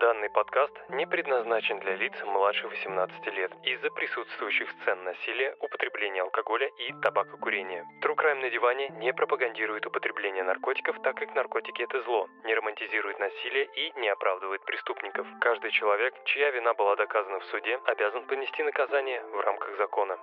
Данный подкаст не предназначен для лиц младше 18 лет из-за присутствующих сцен насилия, употребления алкоголя и табакокурения. True Crime на диване не пропагандирует употребление наркотиков, так как наркотики это зло, не романтизирует насилие и не оправдывает преступников. Каждый человек, чья вина была доказана в суде, обязан понести наказание в рамках закона.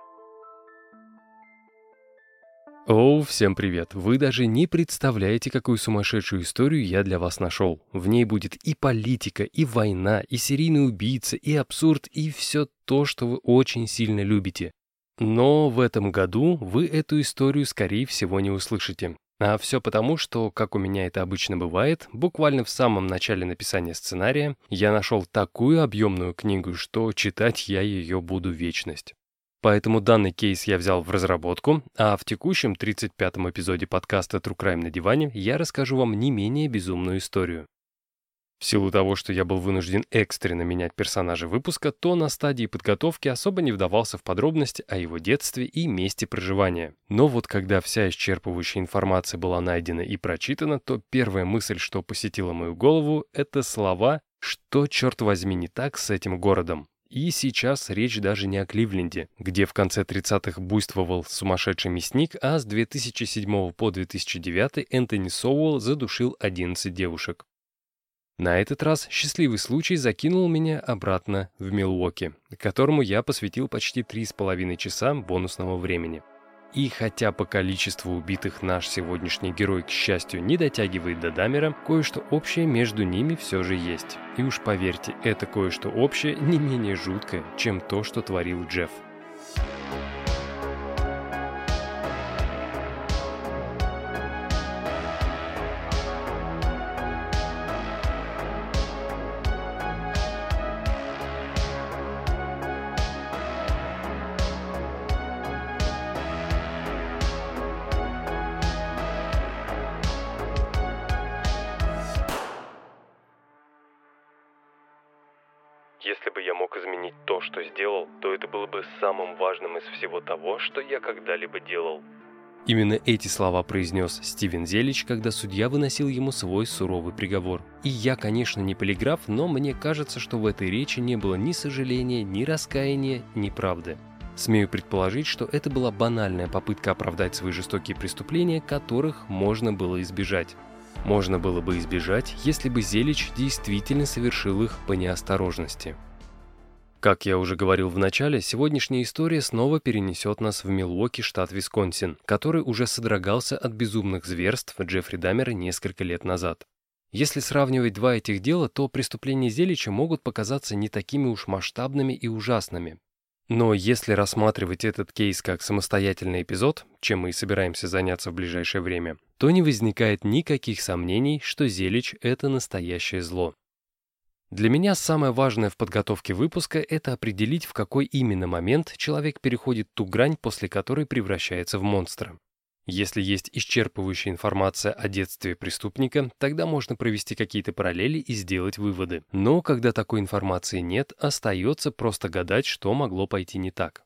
Оу, всем привет! Вы даже не представляете, какую сумасшедшую историю я для вас нашел. В ней будет и политика, и война, и серийный убийца, и абсурд, и все то, что вы очень сильно любите. Но в этом году вы эту историю, скорее всего, не услышите. А все потому, что, как у меня это обычно бывает, буквально в самом начале написания сценария я нашел такую объемную книгу, что читать я ее буду вечность. Поэтому данный кейс я взял в разработку, а в текущем 35-м эпизоде подкаста True Crime на диване я расскажу вам не менее безумную историю. В силу того, что я был вынужден экстренно менять персонажа выпуска, то на стадии подготовки особо не вдавался в подробности о его детстве и месте проживания. Но вот когда вся исчерпывающая информация была найдена и прочитана, то первая мысль, что посетила мою голову, это слова «Что, черт возьми, не так с этим городом?» И сейчас речь даже не о Кливленде, где в конце 30-х буйствовал сумасшедший мясник, а с 2007 по 2009 Энтони Соуэлл задушил 11 девушек. На этот раз счастливый случай закинул меня обратно в Милуоки, которому я посвятил почти 3,5 часа бонусного времени. И хотя по количеству убитых наш сегодняшний герой, к счастью, не дотягивает до Дамера, кое-что общее между ними все же есть. И уж поверьте, это кое-что общее не менее жуткое, чем то, что творил Джефф. Что я когда-либо делал. Именно эти слова произнес Стивен Зелич, когда судья выносил ему свой суровый приговор. И я, конечно, не полиграф, но мне кажется, что в этой речи не было ни сожаления, ни раскаяния, ни правды. Смею предположить, что это была банальная попытка оправдать свои жестокие преступления, которых можно было избежать. Можно было бы избежать, если бы Зелич действительно совершил их по неосторожности. Как я уже говорил в начале, сегодняшняя история снова перенесет нас в Милуоки, штат Висконсин, который уже содрогался от безумных зверств Джеффри Даммера несколько лет назад. Если сравнивать два этих дела, то преступления Зелича могут показаться не такими уж масштабными и ужасными. Но если рассматривать этот кейс как самостоятельный эпизод, чем мы и собираемся заняться в ближайшее время, то не возникает никаких сомнений, что Зелич — это настоящее зло. Для меня самое важное в подготовке выпуска — это определить, в какой именно момент человек переходит ту грань, после которой превращается в монстра. Если есть исчерпывающая информация о детстве преступника, тогда можно провести какие-то параллели и сделать выводы. Но когда такой информации нет, остается просто гадать, что могло пойти не так.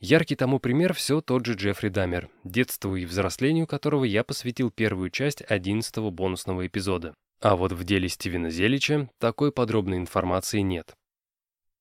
Яркий тому пример все тот же Джеффри Даммер, детству и взрослению которого я посвятил первую часть 11 бонусного эпизода. А вот в деле Стивена Зелича такой подробной информации нет.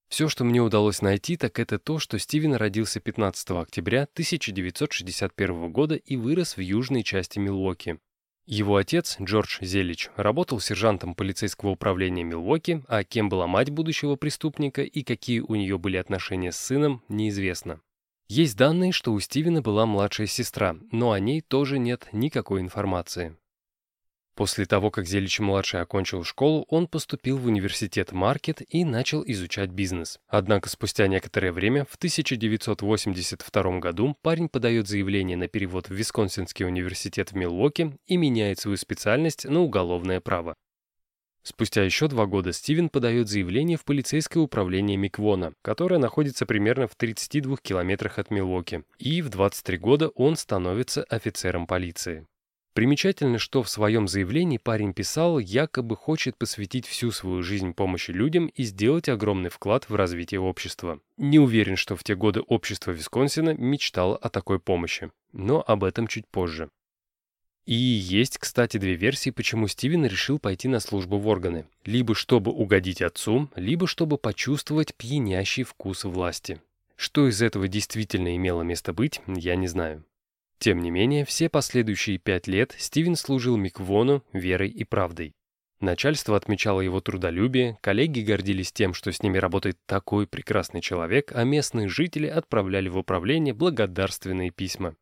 Все, что мне удалось найти, так это то, что Стивен родился 15 октября 1961 года и вырос в южной части Милуоки. Его отец, Джордж Зелич, работал сержантом полицейского управления Милуоки, а кем была мать будущего преступника и какие у нее были отношения с сыном, неизвестно. Есть данные, что у Стивена была младшая сестра, но о ней тоже нет никакой информации. После того, как Зелич-младший окончил школу, он поступил в университет Маркет и начал изучать бизнес. Однако спустя некоторое время, в 1982 году, парень подает заявление на перевод в Висконсинский университет в Милуоке и меняет свою специальность на уголовное право. Спустя еще два года Стивен подает заявление в полицейское управление Миквона, которое находится примерно в 32 километрах от Милуоки, и в 23 года он становится офицером полиции. Примечательно, что в своем заявлении парень писал, якобы хочет посвятить всю свою жизнь помощи людям и сделать огромный вклад в развитие общества. Не уверен, что в те годы общество Висконсина мечтало о такой помощи, но об этом чуть позже. И есть, кстати, две версии, почему Стивен решил пойти на службу в органы. Либо чтобы угодить отцу, либо чтобы почувствовать пьянящий вкус власти. Что из этого действительно имело место быть, я не знаю. Тем не менее, все последующие пять лет Стивен служил Миквону верой и правдой. Начальство отмечало его трудолюбие, коллеги гордились тем, что с ними работает такой прекрасный человек, а местные жители отправляли в управление благодарственные письма.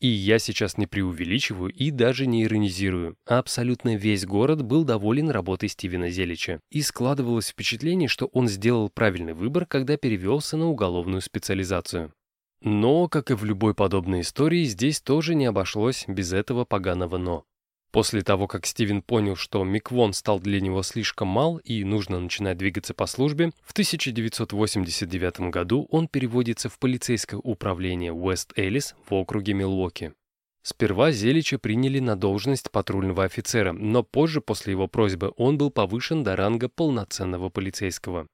И я сейчас не преувеличиваю и даже не иронизирую. Абсолютно весь город был доволен работой Стивена Зелича. И складывалось впечатление, что он сделал правильный выбор, когда перевелся на уголовную специализацию. Но, как и в любой подобной истории, здесь тоже не обошлось без этого поганого «но». После того, как Стивен понял, что Миквон стал для него слишком мал и нужно начинать двигаться по службе, в 1989 году он переводится в полицейское управление Уэст-Элис в округе Милуоки. Сперва Зелича приняли на должность патрульного офицера, но позже, после его просьбы, он был повышен до ранга полноценного полицейского.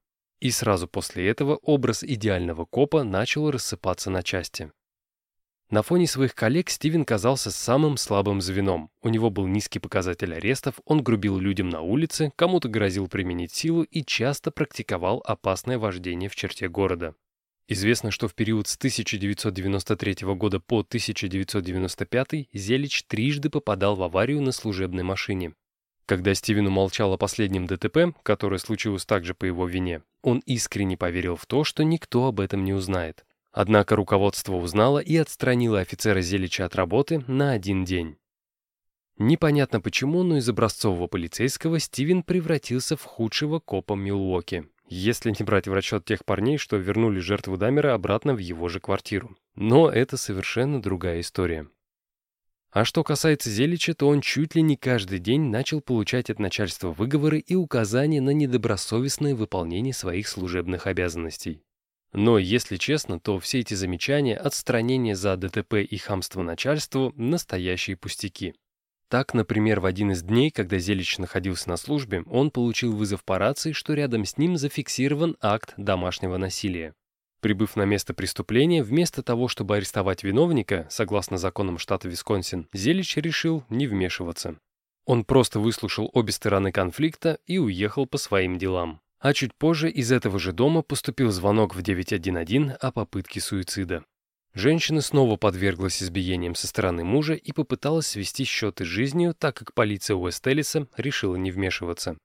И сразу после этого образ идеального копа начал рассыпаться на части. На фоне своих коллег Стивен казался самым слабым звеном. У него был низкий показатель арестов, он грубил людям на улице, кому-то грозил применить силу и часто практиковал опасное вождение в черте города. Известно, что в период с 1993 года по 1995 Зелич трижды попадал в аварию на служебной машине. Когда Стивен умолчал о последнем ДТП, которое случилось также по его вине, он искренне поверил в то, что никто об этом не узнает. Однако руководство узнало и отстранило офицера Зелича от работы на один день. Непонятно почему, но из образцового полицейского Стивен превратился в худшего копа Милуоки, если не брать в расчет тех парней, что вернули жертву Дамера обратно в его же квартиру. Но это совершенно другая история. А что касается Зелича, то он чуть ли не каждый день начал получать от начальства выговоры и указания на недобросовестное выполнение своих служебных обязанностей. Но, если честно, то все эти замечания, отстранение за ДТП и хамство начальству – настоящие пустяки. Так, например, в один из дней, когда Зелич находился на службе, он получил вызов по рации, что рядом с ним зафиксирован акт домашнего насилия. Прибыв на место преступления, вместо того, чтобы арестовать виновника, согласно законам штата Висконсин, Зелич решил не вмешиваться. Он просто выслушал обе стороны конфликта и уехал по своим делам. А чуть позже из этого же дома поступил звонок в 911 о попытке суицида. Женщина снова подверглась избиениям со стороны мужа и попыталась свести счеты с жизнью, так как полиция Уэст-Эллиса решила не вмешиваться.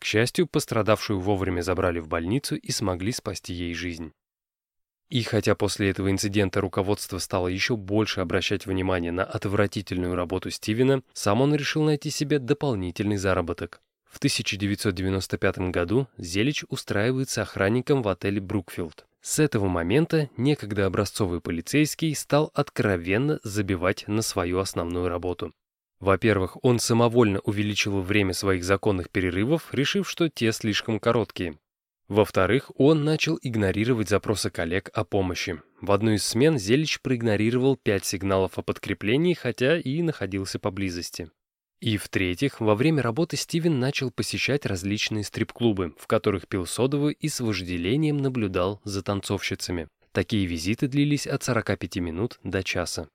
К счастью, пострадавшую вовремя забрали в больницу и смогли спасти ей жизнь. И хотя после этого инцидента руководство стало еще больше обращать внимание на отвратительную работу Стивена, сам он решил найти себе дополнительный заработок. В 1995 году Зелич устраивается охранником в отеле «Брукфилд». С этого момента некогда образцовый полицейский стал откровенно забивать на свою основную работу. Во-первых, он самовольно увеличил время своих законных перерывов, решив, что те слишком короткие. Во-вторых, он начал игнорировать запросы коллег о помощи. В одну из смен Зелич проигнорировал пять сигналов о подкреплении, хотя и находился поблизости. И в-третьих, во время работы Стивен начал посещать различные стрип-клубы, в которых пил содовую и с вожделением наблюдал за танцовщицами. Такие визиты длились от 45 минут до часа.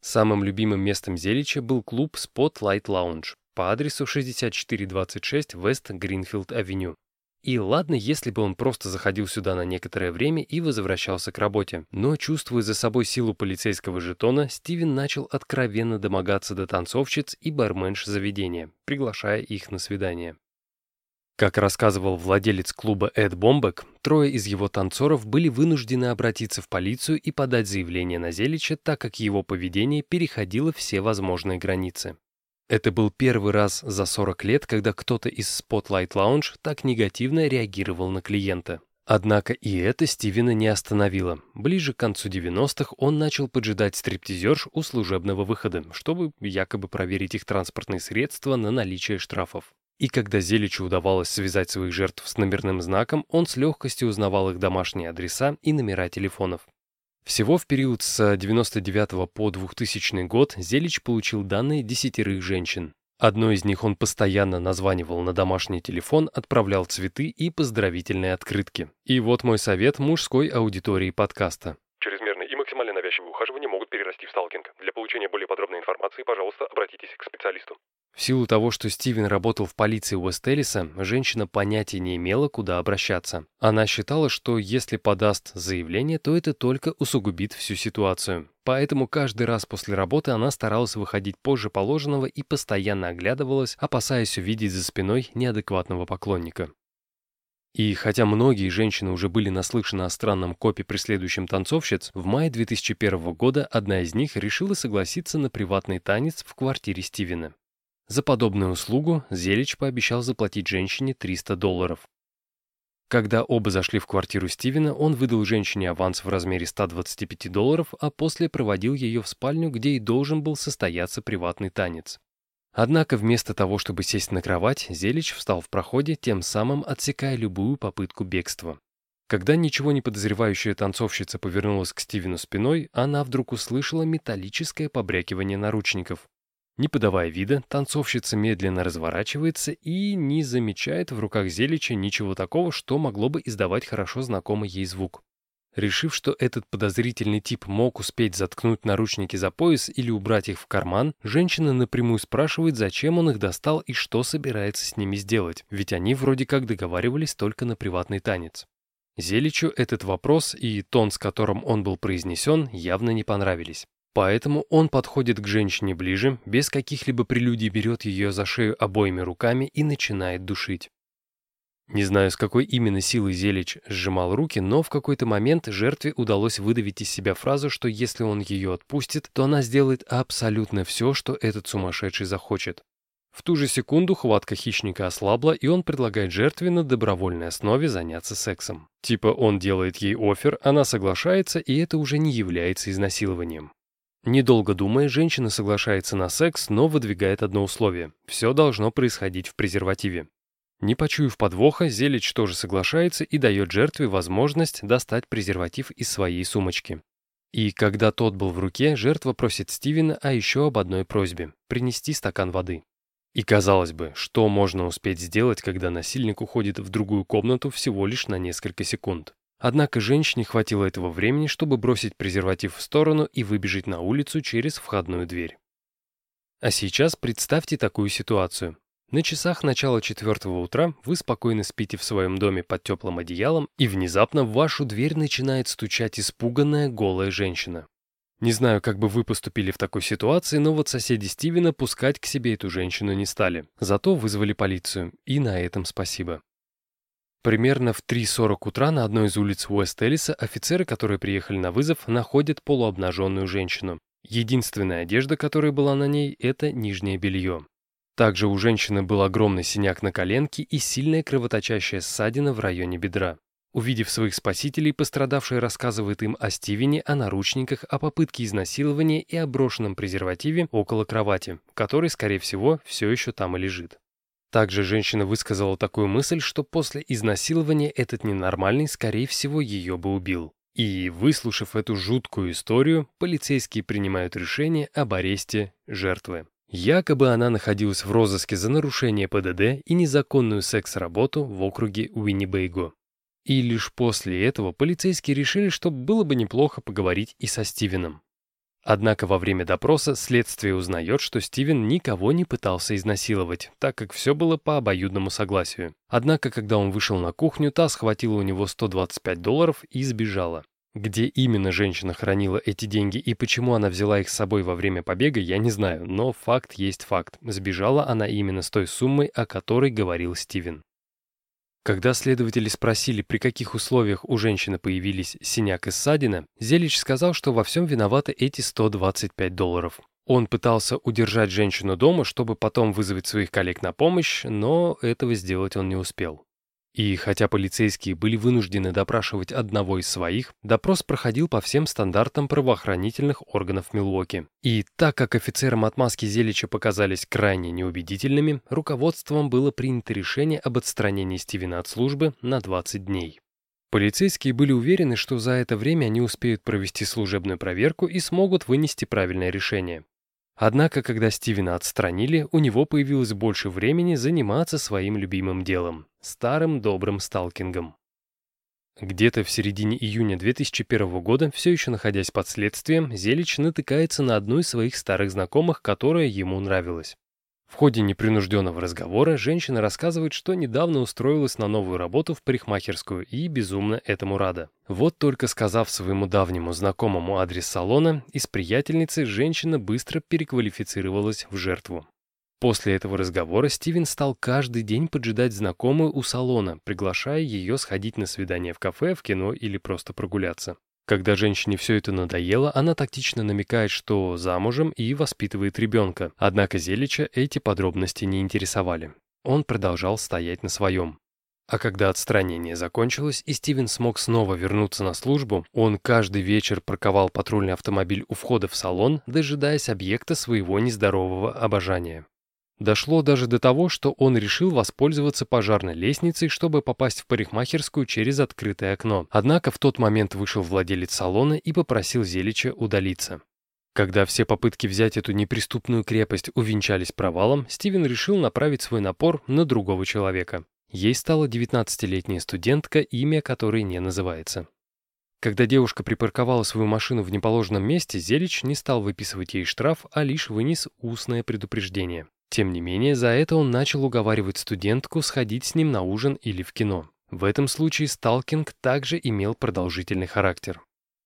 Самым любимым местом Зелича был клуб Spotlight Lounge по адресу 6426 West Greenfield Avenue. И ладно, если бы он просто заходил сюда на некоторое время и возвращался к работе. Но, чувствуя за собой силу полицейского жетона, Стивен начал откровенно домогаться до танцовщиц и барменш заведения, приглашая их на свидание. Как рассказывал владелец клуба Эд Бомбек, трое из его танцоров были вынуждены обратиться в полицию и подать заявление на Зелича, так как его поведение переходило все возможные границы. Это был первый раз за 40 лет, когда кто-то из Spotlight Lounge так негативно реагировал на клиента. Однако и это Стивена не остановило. Ближе к концу 90-х он начал поджидать стриптизерш у служебного выхода, чтобы якобы проверить их транспортные средства на наличие штрафов. И когда Зеличу удавалось связать своих жертв с номерным знаком, он с легкостью узнавал их домашние адреса и номера телефонов. Всего в период с 99 по 2000 год Зелич получил данные десятерых женщин. Одной из них он постоянно названивал на домашний телефон, отправлял цветы и поздравительные открытки. И вот мой совет мужской аудитории подкаста. Чрезмерный и максимально навязчивый навязчивые ухаживания могут перерасти в сталкинг. Для получения более подробной информации, пожалуйста, обратитесь к специалисту. В силу того, что Стивен работал в полиции Уэст-Эллиса, женщина понятия не имела, куда обращаться. Она считала, что если подаст заявление, то это только усугубит всю ситуацию. Поэтому каждый раз после работы она старалась выходить позже положенного и постоянно оглядывалась, опасаясь увидеть за спиной неадекватного поклонника. И хотя многие женщины уже были наслышаны о странном копе преследующем танцовщиц, в мае 2001 года одна из них решила согласиться на приватный танец в квартире Стивена. За подобную услугу Зелич пообещал заплатить женщине 300 долларов. Когда оба зашли в квартиру Стивена, он выдал женщине аванс в размере 125 долларов, а после проводил ее в спальню, где и должен был состояться приватный танец. Однако вместо того, чтобы сесть на кровать, Зелич встал в проходе, тем самым отсекая любую попытку бегства. Когда ничего не подозревающая танцовщица повернулась к Стивену спиной, она вдруг услышала металлическое побрякивание наручников. Не подавая вида, танцовщица медленно разворачивается и не замечает в руках Зелича ничего такого, что могло бы издавать хорошо знакомый ей звук. Решив, что этот подозрительный тип мог успеть заткнуть наручники за пояс или убрать их в карман, женщина напрямую спрашивает, зачем он их достал и что собирается с ними сделать, ведь они вроде как договаривались только на приватный танец. Зеличу этот вопрос и тон, с которым он был произнесен, явно не понравились. Поэтому он подходит к женщине ближе, без каких-либо прелюдий берет ее за шею обоими руками и начинает душить. Не знаю, с какой именно силой Зелич сжимал руки, но в какой-то момент жертве удалось выдавить из себя фразу, что если он ее отпустит, то она сделает абсолютно все, что этот сумасшедший захочет. В ту же секунду хватка хищника ослабла, и он предлагает жертве на добровольной основе заняться сексом. Типа он делает ей офер, она соглашается, и это уже не является изнасилованием. Недолго думая, женщина соглашается на секс, но выдвигает одно условие. Все должно происходить в презервативе. Не почуяв подвоха, Зелич тоже соглашается и дает жертве возможность достать презерватив из своей сумочки. И когда тот был в руке, жертва просит Стивена о еще об одной просьбе – принести стакан воды. И казалось бы, что можно успеть сделать, когда насильник уходит в другую комнату всего лишь на несколько секунд. Однако женщине хватило этого времени, чтобы бросить презерватив в сторону и выбежать на улицу через входную дверь. А сейчас представьте такую ситуацию. На часах начала четвертого утра вы спокойно спите в своем доме под теплым одеялом, и внезапно в вашу дверь начинает стучать испуганная голая женщина. Не знаю, как бы вы поступили в такой ситуации, но вот соседи Стивена пускать к себе эту женщину не стали. Зато вызвали полицию, и на этом спасибо. Примерно в 3.40 утра на одной из улиц Уэст-Эллиса офицеры, которые приехали на вызов, находят полуобнаженную женщину. Единственная одежда, которая была на ней, это нижнее белье. Также у женщины был огромный синяк на коленке и сильная кровоточащая ссадина в районе бедра. Увидев своих спасителей, пострадавшая рассказывает им о Стивене, о наручниках, о попытке изнасилования и о брошенном презервативе около кровати, который, скорее всего, все еще там и лежит. Также женщина высказала такую мысль, что после изнасилования этот ненормальный, скорее всего, ее бы убил. И, выслушав эту жуткую историю, полицейские принимают решение об аресте жертвы. Якобы она находилась в розыске за нарушение ПДД и незаконную секс-работу в округе Уиннибейго. И лишь после этого полицейские решили, что было бы неплохо поговорить и со Стивеном. Однако во время допроса следствие узнает, что Стивен никого не пытался изнасиловать, так как все было по обоюдному согласию. Однако, когда он вышел на кухню, та схватила у него 125 долларов и сбежала. Где именно женщина хранила эти деньги и почему она взяла их с собой во время побега, я не знаю, но факт есть факт. Сбежала она именно с той суммой, о которой говорил Стивен. Когда следователи спросили, при каких условиях у женщины появились синяк и ссадина, Зелич сказал, что во всем виноваты эти 125 долларов. Он пытался удержать женщину дома, чтобы потом вызвать своих коллег на помощь, но этого сделать он не успел. И хотя полицейские были вынуждены допрашивать одного из своих, допрос проходил по всем стандартам правоохранительных органов Милуоки. И так как офицерам отмазки Зелича показались крайне неубедительными, руководством было принято решение об отстранении Стивена от службы на 20 дней. Полицейские были уверены, что за это время они успеют провести служебную проверку и смогут вынести правильное решение. Однако, когда Стивена отстранили, у него появилось больше времени заниматься своим любимым делом – старым добрым сталкингом. Где-то в середине июня 2001 года, все еще находясь под следствием, Зелич натыкается на одну из своих старых знакомых, которая ему нравилась. В ходе непринужденного разговора женщина рассказывает, что недавно устроилась на новую работу в парикмахерскую и безумно этому рада. Вот только сказав своему давнему знакомому адрес салона, из приятельницы женщина быстро переквалифицировалась в жертву. После этого разговора Стивен стал каждый день поджидать знакомую у салона, приглашая ее сходить на свидание в кафе, в кино или просто прогуляться. Когда женщине все это надоело, она тактично намекает, что замужем и воспитывает ребенка. Однако Зелича эти подробности не интересовали. Он продолжал стоять на своем. А когда отстранение закончилось и Стивен смог снова вернуться на службу, он каждый вечер парковал патрульный автомобиль у входа в салон, дожидаясь объекта своего нездорового обожания. Дошло даже до того, что он решил воспользоваться пожарной лестницей, чтобы попасть в парикмахерскую через открытое окно. Однако в тот момент вышел владелец салона и попросил Зелича удалиться. Когда все попытки взять эту неприступную крепость увенчались провалом, Стивен решил направить свой напор на другого человека. Ей стала 19-летняя студентка, имя которой не называется. Когда девушка припарковала свою машину в неположенном месте, Зелич не стал выписывать ей штраф, а лишь вынес устное предупреждение. Тем не менее, за это он начал уговаривать студентку сходить с ним на ужин или в кино. В этом случае сталкинг также имел продолжительный характер.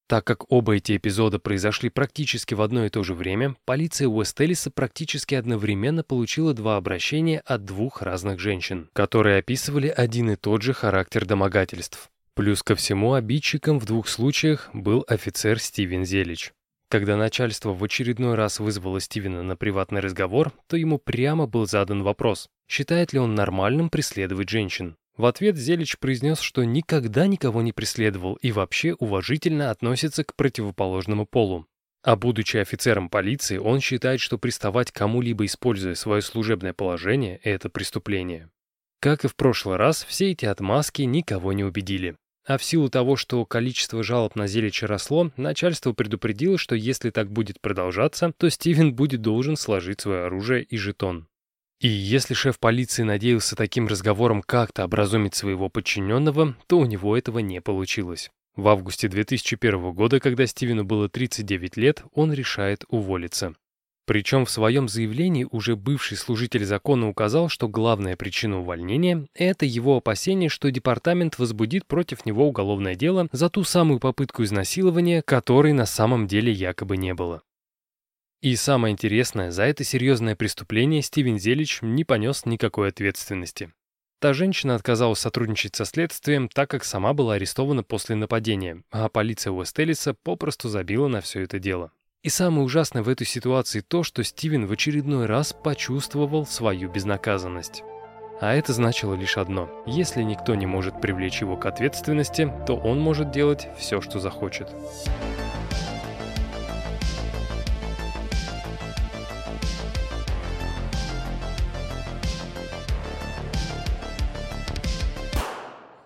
Так как оба эти эпизода произошли практически в одно и то же время, полиция Уэст-Эллиса практически одновременно получила два обращения от двух разных женщин, которые описывали один и тот же характер домогательств. Плюс ко всему обидчиком в двух случаях был офицер Стивен Зелич. Когда начальство в очередной раз вызвало Стивена на приватный разговор, то ему прямо был задан вопрос, считает ли он нормальным преследовать женщин. В ответ Зелич произнес, что никогда никого не преследовал и вообще уважительно относится к противоположному полу. А будучи офицером полиции, он считает, что приставать кому-либо, используя свое служебное положение, это преступление. Как и в прошлый раз, все эти отмазки никого не убедили. А в силу того, что количество жалоб на Зелича росло, начальство предупредило, что если так будет продолжаться, то Стивен будет должен сложить свое оружие и жетон. И если шеф полиции надеялся таким разговором как-то образумить своего подчиненного, то у него этого не получилось. В августе 2001 года, когда Стивену было 39 лет, он решает уволиться. Причем в своем заявлении уже бывший служитель закона указал, что главная причина увольнения – это его опасение, что департамент возбудит против него уголовное дело за ту самую попытку изнасилования, которой на самом деле якобы не было. И самое интересное, за это серьезное преступление Стивен Зелич не понес никакой ответственности. Та женщина отказалась сотрудничать со следствием, так как сама была арестована после нападения, а полиция Уэстелиса попросту забила на все это дело. И самое ужасное в этой ситуации то, что Стивен в очередной раз почувствовал свою безнаказанность. А это значило лишь одно. Если никто не может привлечь его к ответственности, то он может делать все, что захочет.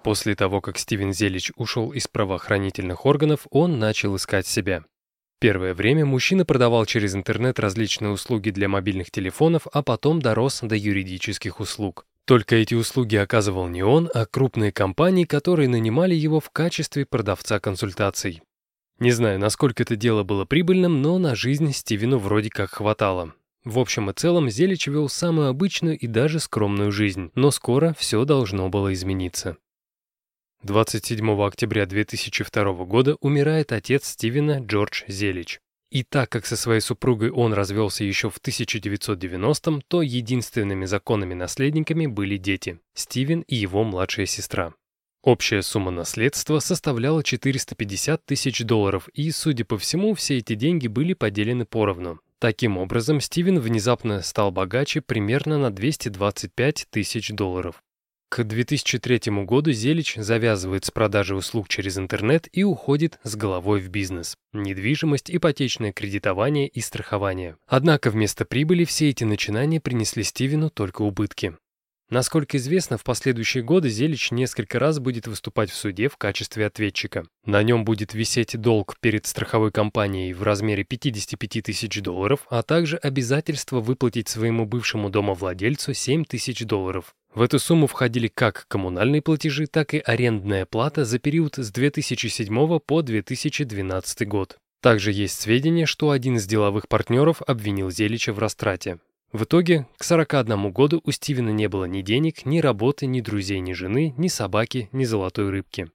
После того, как Стивен Зелич ушел из правоохранительных органов, он начал искать себя. Первое время мужчина продавал через интернет различные услуги для мобильных телефонов, а потом дорос до юридических услуг. Только эти услуги оказывал не он, а крупные компании, которые нанимали его в качестве продавца консультаций. Не знаю, насколько это дело было прибыльным, но на жизнь Стивену вроде как хватало. В общем и целом, Зелич вел самую обычную и даже скромную жизнь, но скоро все должно было измениться. 27 октября 2002 года умирает отец Стивена Джордж Зелич. И так как со своей супругой он развелся еще в 1990-м, то единственными законными наследниками были дети – Стивен и его младшая сестра. Общая сумма наследства составляла 450 тысяч долларов, и, судя по всему, все эти деньги были поделены поровну. Таким образом, Стивен внезапно стал богаче примерно на 225 тысяч долларов. К 2003 году Зелич завязывает с продажей услуг через интернет и уходит с головой в бизнес. Недвижимость, ипотечное кредитование и страхование. Однако вместо прибыли все эти начинания принесли Стивену только убытки. Насколько известно, в последующие годы Зелич несколько раз будет выступать в суде в качестве ответчика. На нем будет висеть долг перед страховой компанией в размере 55 тысяч долларов, а также обязательство выплатить своему бывшему домовладельцу 7 тысяч долларов. В эту сумму входили как коммунальные платежи, так и арендная плата за период с 2007 по 2012 год. Также есть сведения, что один из деловых партнеров обвинил Зелича в растрате. В итоге, к 41 году у Стивена не было ни денег, ни работы, ни друзей, ни жены, ни собаки, ни золотой рыбки.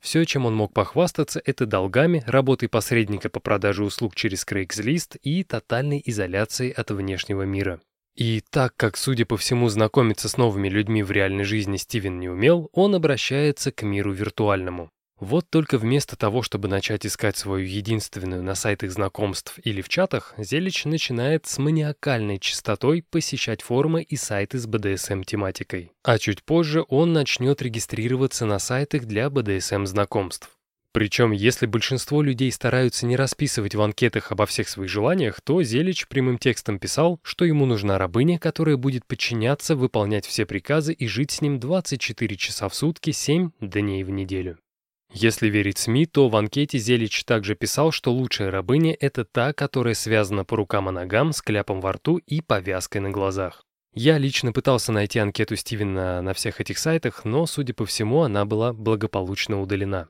Все, чем он мог похвастаться, это долгами, работой посредника по продаже услуг через Craigslist и тотальной изоляцией от внешнего мира. И так как, судя по всему, знакомиться с новыми людьми в реальной жизни Стивен не умел, он обращается к миру виртуальному. Вот только вместо того, чтобы начать искать свою единственную на сайтах знакомств или в чатах, Зелич начинает с маниакальной частотой посещать форумы и сайты с BDSM-тематикой. А чуть позже он начнет регистрироваться на сайтах для BDSM-знакомств. Причем, если большинство людей стараются не расписывать в анкетах обо всех своих желаниях, то Зелич прямым текстом писал, что ему нужна рабыня, которая будет подчиняться, выполнять все приказы и жить с ним 24 часа в сутки, 7 дней в неделю. Если верить СМИ, то в анкете Зелич также писал, что лучшая рабыня – это та, которая связана по рукам и ногам, с кляпом во рту и повязкой на глазах. Я лично пытался найти анкету Стивена на всех этих сайтах, но, судя по всему, она была благополучно удалена.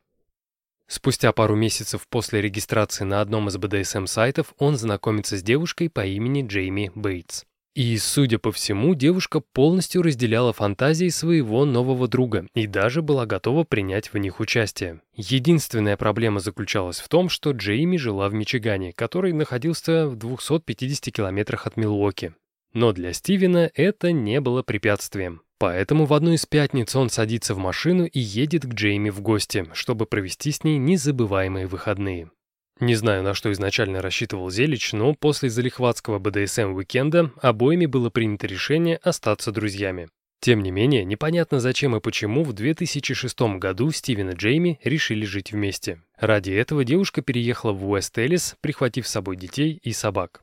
Спустя пару месяцев после регистрации на одном из BDSM-сайтов он знакомится с девушкой по имени Джейми Бейтс. И, судя по всему, девушка полностью разделяла фантазии своего нового друга и даже была готова принять в них участие. Единственная проблема заключалась в том, что Джейми жила в Мичигане, который находился в 250 километрах от Милуоки. Но для Стивена это не было препятствием. Поэтому в одну из пятниц он садится в машину и едет к Джейми в гости, чтобы провести с ней незабываемые выходные. Не знаю, на что изначально рассчитывал Зелич, но после залихватского БДСМ-уикенда обоими было принято решение остаться друзьями. Тем не менее, непонятно зачем и почему в 2006 году Стивен и Джейми решили жить вместе. Ради этого девушка переехала в Уэст-Эллис, прихватив с собой детей и собак.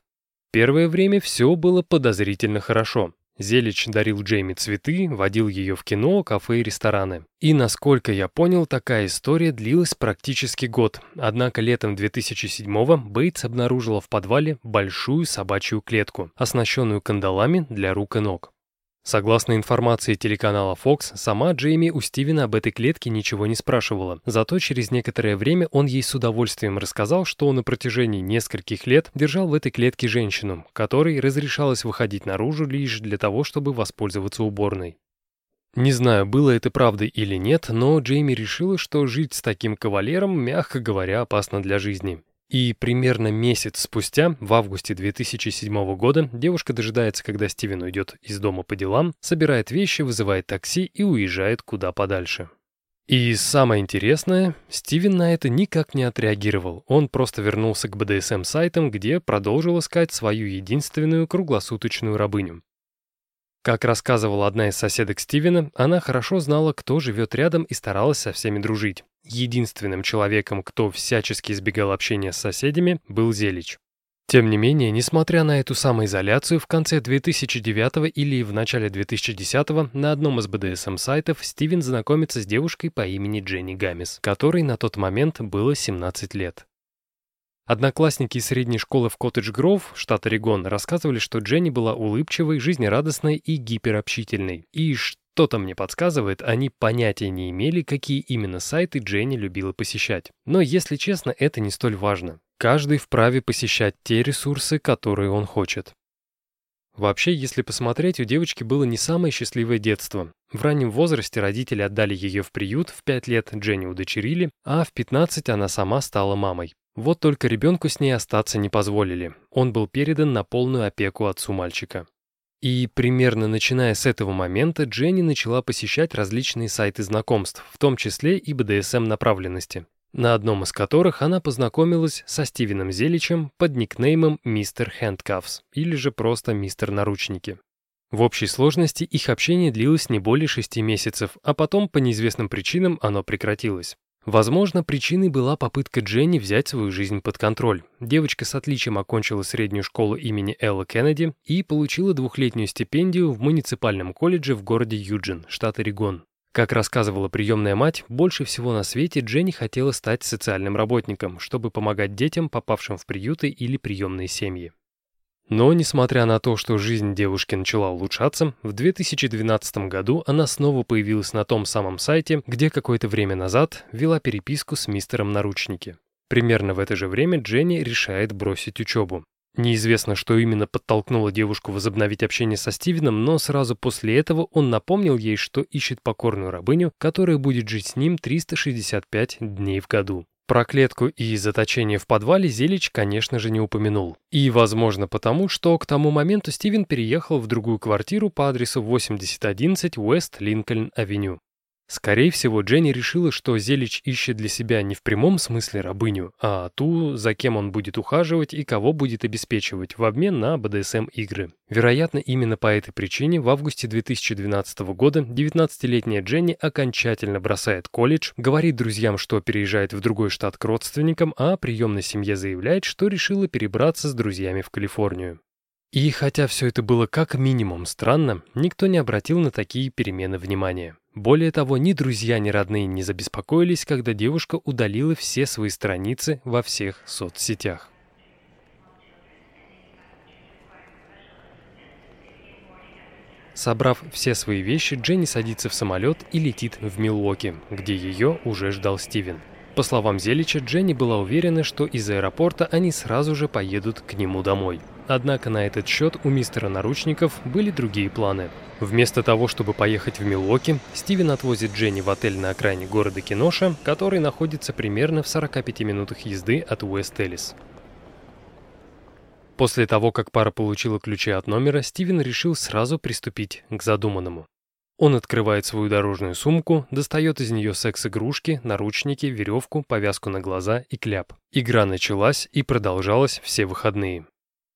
Первое время все было подозрительно хорошо. Зелич дарил Джейми цветы, водил ее в кино, кафе и рестораны. И, насколько я понял, такая история длилась практически год. Однако летом 2007-го Бейтс обнаружила в подвале большую собачью клетку, оснащенную кандалами для рук и ног. Согласно информации телеканала Fox, сама Джейми у Стивена об этой клетке ничего не спрашивала. Зато через некоторое время он ей с удовольствием рассказал, что он на протяжении нескольких лет держал в этой клетке женщину, которой разрешалось выходить наружу лишь для того, чтобы воспользоваться уборной. Не знаю, было это правдой или нет, но Джейми решила, что жить с таким кавалером, мягко говоря, опасно для жизни. И примерно месяц спустя, в августе 2007 года, девушка дожидается, когда Стивен уйдет из дома по делам, собирает вещи, вызывает такси и уезжает куда подальше. И самое интересное, Стивен на это никак не отреагировал. Он просто вернулся к BDSM-сайтам, где продолжил искать свою единственную круглосуточную рабыню. Как рассказывала одна из соседок Стивена, она хорошо знала, кто живет рядом и старалась со всеми дружить. Единственным человеком, кто всячески избегал общения с соседями, был Зелич. Тем не менее, несмотря на эту самоизоляцию, в конце 2009 или в начале 2010 на одном из BDSM-сайтов Стивен знакомится с девушкой по имени Дженни Гамис, которой на тот момент было 17 лет. Одноклассники из средней школы в Коттедж-Гроув, штат Орегон, рассказывали, что Дженни была улыбчивой, жизнерадостной и гиперобщительной. И что-то мне подсказывает, они понятия не имели, какие именно сайты Дженни любила посещать. Но, если честно, это не столь важно. Каждый вправе посещать те ресурсы, которые он хочет. Вообще, если посмотреть, у девочки было не самое счастливое детство. В раннем возрасте родители отдали ее в приют, в 5 лет Дженни удочерили, а в 15 она сама стала мамой. Вот только ребенку с ней остаться не позволили. Он был передан на полную опеку отцу мальчика. И примерно начиная с этого момента Дженни начала посещать различные сайты знакомств, в том числе и БДСМ направленности, на одном из которых она познакомилась со Стивеном Зеличем под никнеймом Мистер Хэндкафс или же просто Мистер Наручники. В общей сложности их общение длилось не более шести месяцев, а потом по неизвестным причинам оно прекратилось. Возможно, причиной была попытка Дженни взять свою жизнь под контроль. Девочка с отличием окончила среднюю школу имени Элла Кеннеди и получила двухлетнюю стипендию в муниципальном колледже в городе Юджин, штат Орегон. Как рассказывала приемная мать, больше всего на свете Дженни хотела стать социальным работником, чтобы помогать детям, попавшим в приюты или приемные семьи. Но, несмотря на то, что жизнь девушки начала улучшаться, в 2012 году она снова появилась на том самом сайте, где какое-то время назад вела переписку с мистером Наручники. Примерно в это же время Дженни решает бросить учебу. Неизвестно, что именно подтолкнуло девушку возобновить общение со Стивеном, но сразу после этого он напомнил ей, что ищет покорную рабыню, которая будет жить с ним 365 дней в году. Про клетку и заточение в подвале Зелич, конечно же, не упомянул. И, возможно, потому, что к тому моменту Стивен переехал в другую квартиру по адресу 8011 Уэст Линкольн-авеню. Скорее всего, Дженни решила, что Зелич ищет для себя не в прямом смысле рабыню, а ту, за кем он будет ухаживать и кого будет обеспечивать в обмен на БДСМ-игры. Вероятно, именно по этой причине в августе 2012 года 19-летняя Дженни окончательно бросает колледж, говорит друзьям, что переезжает в другой штат к родственникам, а приемной семье заявляет, что решила перебраться с друзьями в Калифорнию. И хотя все это было как минимум странно, никто не обратил на такие перемены внимания. Более того, ни друзья, ни родные не забеспокоились, когда девушка удалила все свои страницы во всех соцсетях. Собрав все свои вещи, Дженни садится в самолет и летит в Милуоки, где ее уже ждал Стивен. По словам Зелича, Дженни была уверена, что из аэропорта они сразу же поедут к нему домой. Однако на этот счет у мистера Наручников были другие планы. Вместо того, чтобы поехать в Милуоки, Стивен отвозит Дженни в отель на окраине города Киноша, который находится примерно в 45 минутах езды от Уэст-Эллис. После того, как пара получила ключи от номера, Стивен решил сразу приступить к задуманному. Он открывает свою дорожную сумку, достает из нее секс-игрушки, наручники, веревку, повязку на глаза и кляп. Игра началась и продолжалась все выходные.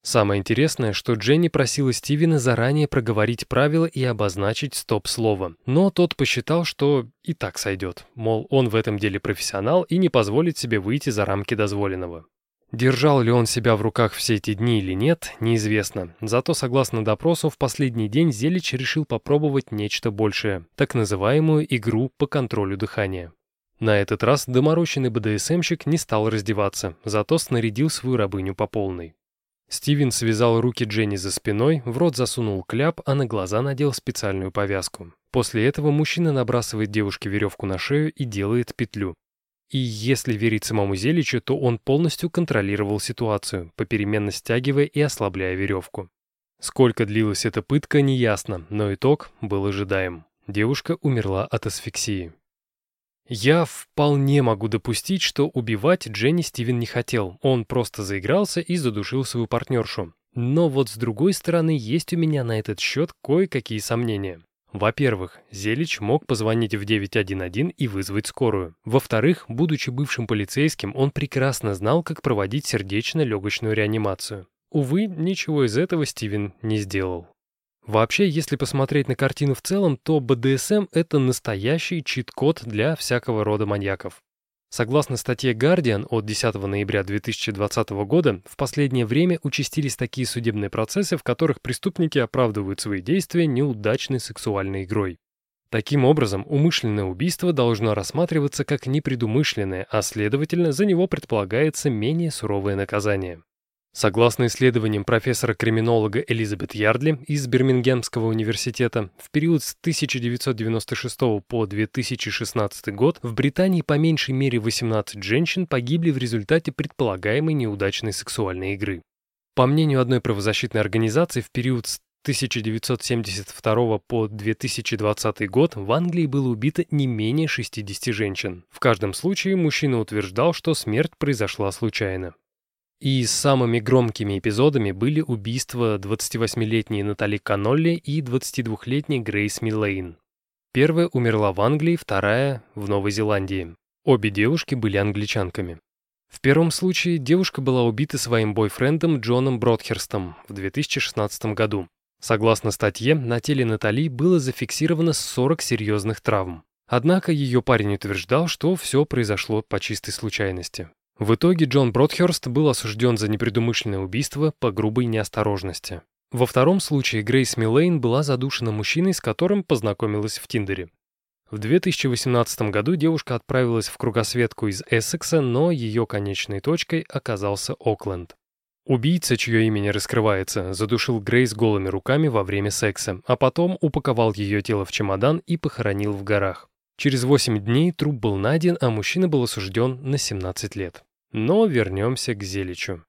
Самое интересное, что Дженни просила Стивена заранее проговорить правила и обозначить стоп-слово, но тот посчитал, что и так сойдет, мол, он в этом деле профессионал и не позволит себе выйти за рамки дозволенного. Держал ли он себя в руках все эти дни или нет, неизвестно. Зато, согласно допросу, в последний день Зелич решил попробовать нечто большее, так называемую игру по контролю дыхания. На этот раз доморощенный БДСМщик не стал раздеваться, зато снарядил свою рабыню по полной. Стивен связал руки Дженни за спиной, в рот засунул кляп, а на глаза надел специальную повязку. После этого мужчина набрасывает девушке веревку на шею и делает петлю. И если верить самому Зеличу, то он полностью контролировал ситуацию, попеременно стягивая и ослабляя веревку. Сколько длилась эта пытка, неясно, но итог был ожидаем. Девушка умерла от асфиксии. Я вполне могу допустить, что убивать Дженни Стивен не хотел. Он просто заигрался и задушил свою партнершу. Но вот с другой стороны, есть у меня на этот счет кое-какие сомнения. Во-первых, Зелич мог позвонить в 911 и вызвать скорую. Во-вторых, будучи бывшим полицейским, он прекрасно знал, как проводить сердечно-легочную реанимацию. Увы, ничего из этого Стивен не сделал. Вообще, если посмотреть на картину в целом, то БДСМ — это настоящий чит-код для всякого рода маньяков. Согласно статье Guardian от 10 ноября 2020 года, в последнее время участились такие судебные процессы, в которых преступники оправдывают свои действия неудачной сексуальной игрой. Таким образом, умышленное убийство должно рассматриваться как непредумышленное, а следовательно, за него предполагается менее суровое наказание. Согласно исследованиям профессора-криминолога Элизабет Ярдли из Бирмингемского университета, в период с 1996 по 2016 год в Британии по меньшей мере 18 женщин погибли в результате предполагаемой неудачной сексуальной игры. По мнению одной правозащитной организации, в период с 1972 по 2020 год в Англии было убито не менее 60 женщин. В каждом случае мужчина утверждал, что смерть произошла случайно. И самыми громкими эпизодами были убийства 28-летней Натали Канолли и 22-летней Грейс Миллейн. Первая умерла в Англии, вторая — в Новой Зеландии. Обе девушки были англичанками. В первом случае девушка была убита своим бойфрендом Джоном Бродхерстом в 2016 году. Согласно статье, на теле Натали было зафиксировано 40 серьезных травм. Однако ее парень утверждал, что все произошло по чистой случайности. В итоге Джон Бродхерст был осужден за непредумышленное убийство по грубой неосторожности. Во втором случае Грейс Миллейн была задушена мужчиной, с которым познакомилась в Тиндере. В 2018 году девушка отправилась в кругосветку из Эссекса, но ее конечной точкой оказался Окленд. Убийца, чье имя не раскрывается, задушил Грейс голыми руками во время секса, а потом упаковал ее тело в чемодан и похоронил в горах. Через 8 дней труп был найден, а мужчина был осужден на 17 лет. Но вернемся к Зеличу.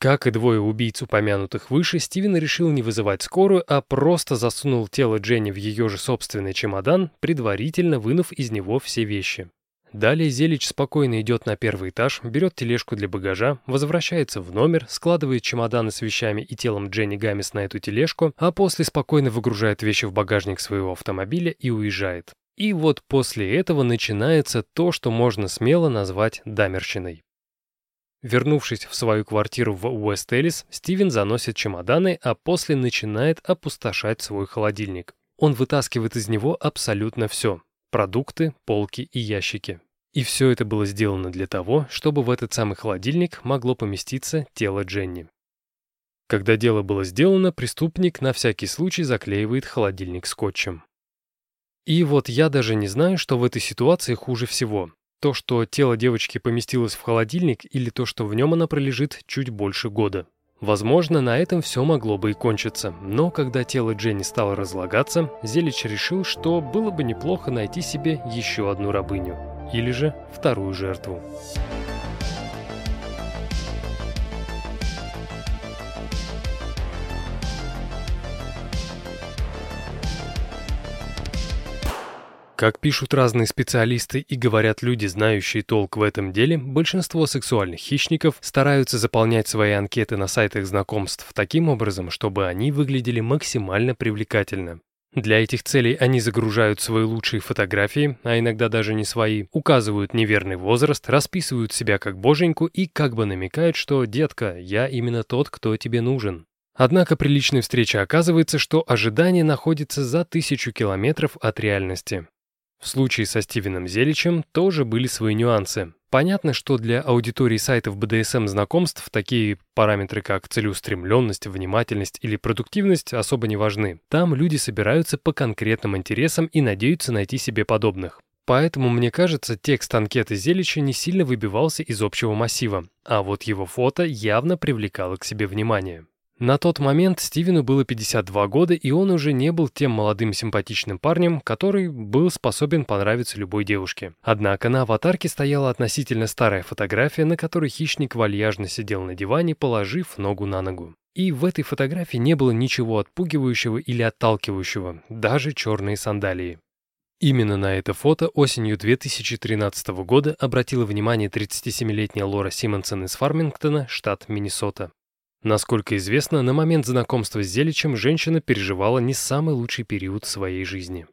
Как и двое убийц, упомянутых выше, Стивен решил не вызывать скорую, а просто засунул тело Дженни в ее же собственный чемодан, предварительно вынув из него все вещи. Далее Зелич спокойно идет на первый этаж, берет тележку для багажа, возвращается в номер, складывает чемоданы с вещами и телом Дженни Гаммис на эту тележку, а после спокойно выгружает вещи в багажник своего автомобиля и уезжает. И вот после этого начинается то, что можно смело назвать дамерщиной. Вернувшись в свою квартиру в Уэст-Эллис, Стивен заносит чемоданы, а после начинает опустошать свой холодильник. Он вытаскивает из него абсолютно все – продукты, полки и ящики. И все это было сделано для того, чтобы в этот самый холодильник могло поместиться тело Дженни. Когда дело было сделано, преступник на всякий случай заклеивает холодильник скотчем. И вот я даже не знаю, что в этой ситуации хуже всего. То, что тело девочки поместилось в холодильник, или то, что в нем она пролежит чуть больше года. Возможно, на этом все могло бы и кончиться, но когда тело Дженни стало разлагаться, Зелич решил, что было бы неплохо найти себе еще одну рабыню, или же вторую жертву. Как пишут разные специалисты и говорят люди, знающие толк в этом деле, большинство сексуальных хищников стараются заполнять свои анкеты на сайтах знакомств таким образом, чтобы они выглядели максимально привлекательно. Для этих целей они загружают свои лучшие фотографии, а иногда даже не свои, указывают неверный возраст, расписывают себя как боженьку и как бы намекают, что «детка, я именно тот, кто тебе нужен». Однако при личной встрече оказывается, что ожидание находится за тысячу километров от реальности. В случае со Стивеном Зеличем тоже были свои нюансы. Понятно, что для аудитории сайтов BDSM знакомств такие параметры, как целеустремленность, внимательность или продуктивность особо не важны. Там люди собираются по конкретным интересам и надеются найти себе подобных. Поэтому, мне кажется, текст анкеты Зелича не сильно выбивался из общего массива, а вот его фото явно привлекало к себе внимание. На тот момент Стивену было 52 года, и он уже не был тем молодым симпатичным парнем, который был способен понравиться любой девушке. Однако на аватарке стояла относительно старая фотография, на которой хищник вальяжно сидел на диване, положив ногу на ногу. И в этой фотографии не было ничего отпугивающего или отталкивающего, даже черные сандалии. Именно на это фото осенью 2013 года обратила внимание 37-летняя Лора Симонсон из Фармингтона, штат Миннесота. Насколько известно, на момент знакомства с Зеличем женщина переживала не самый лучший период своей жизни.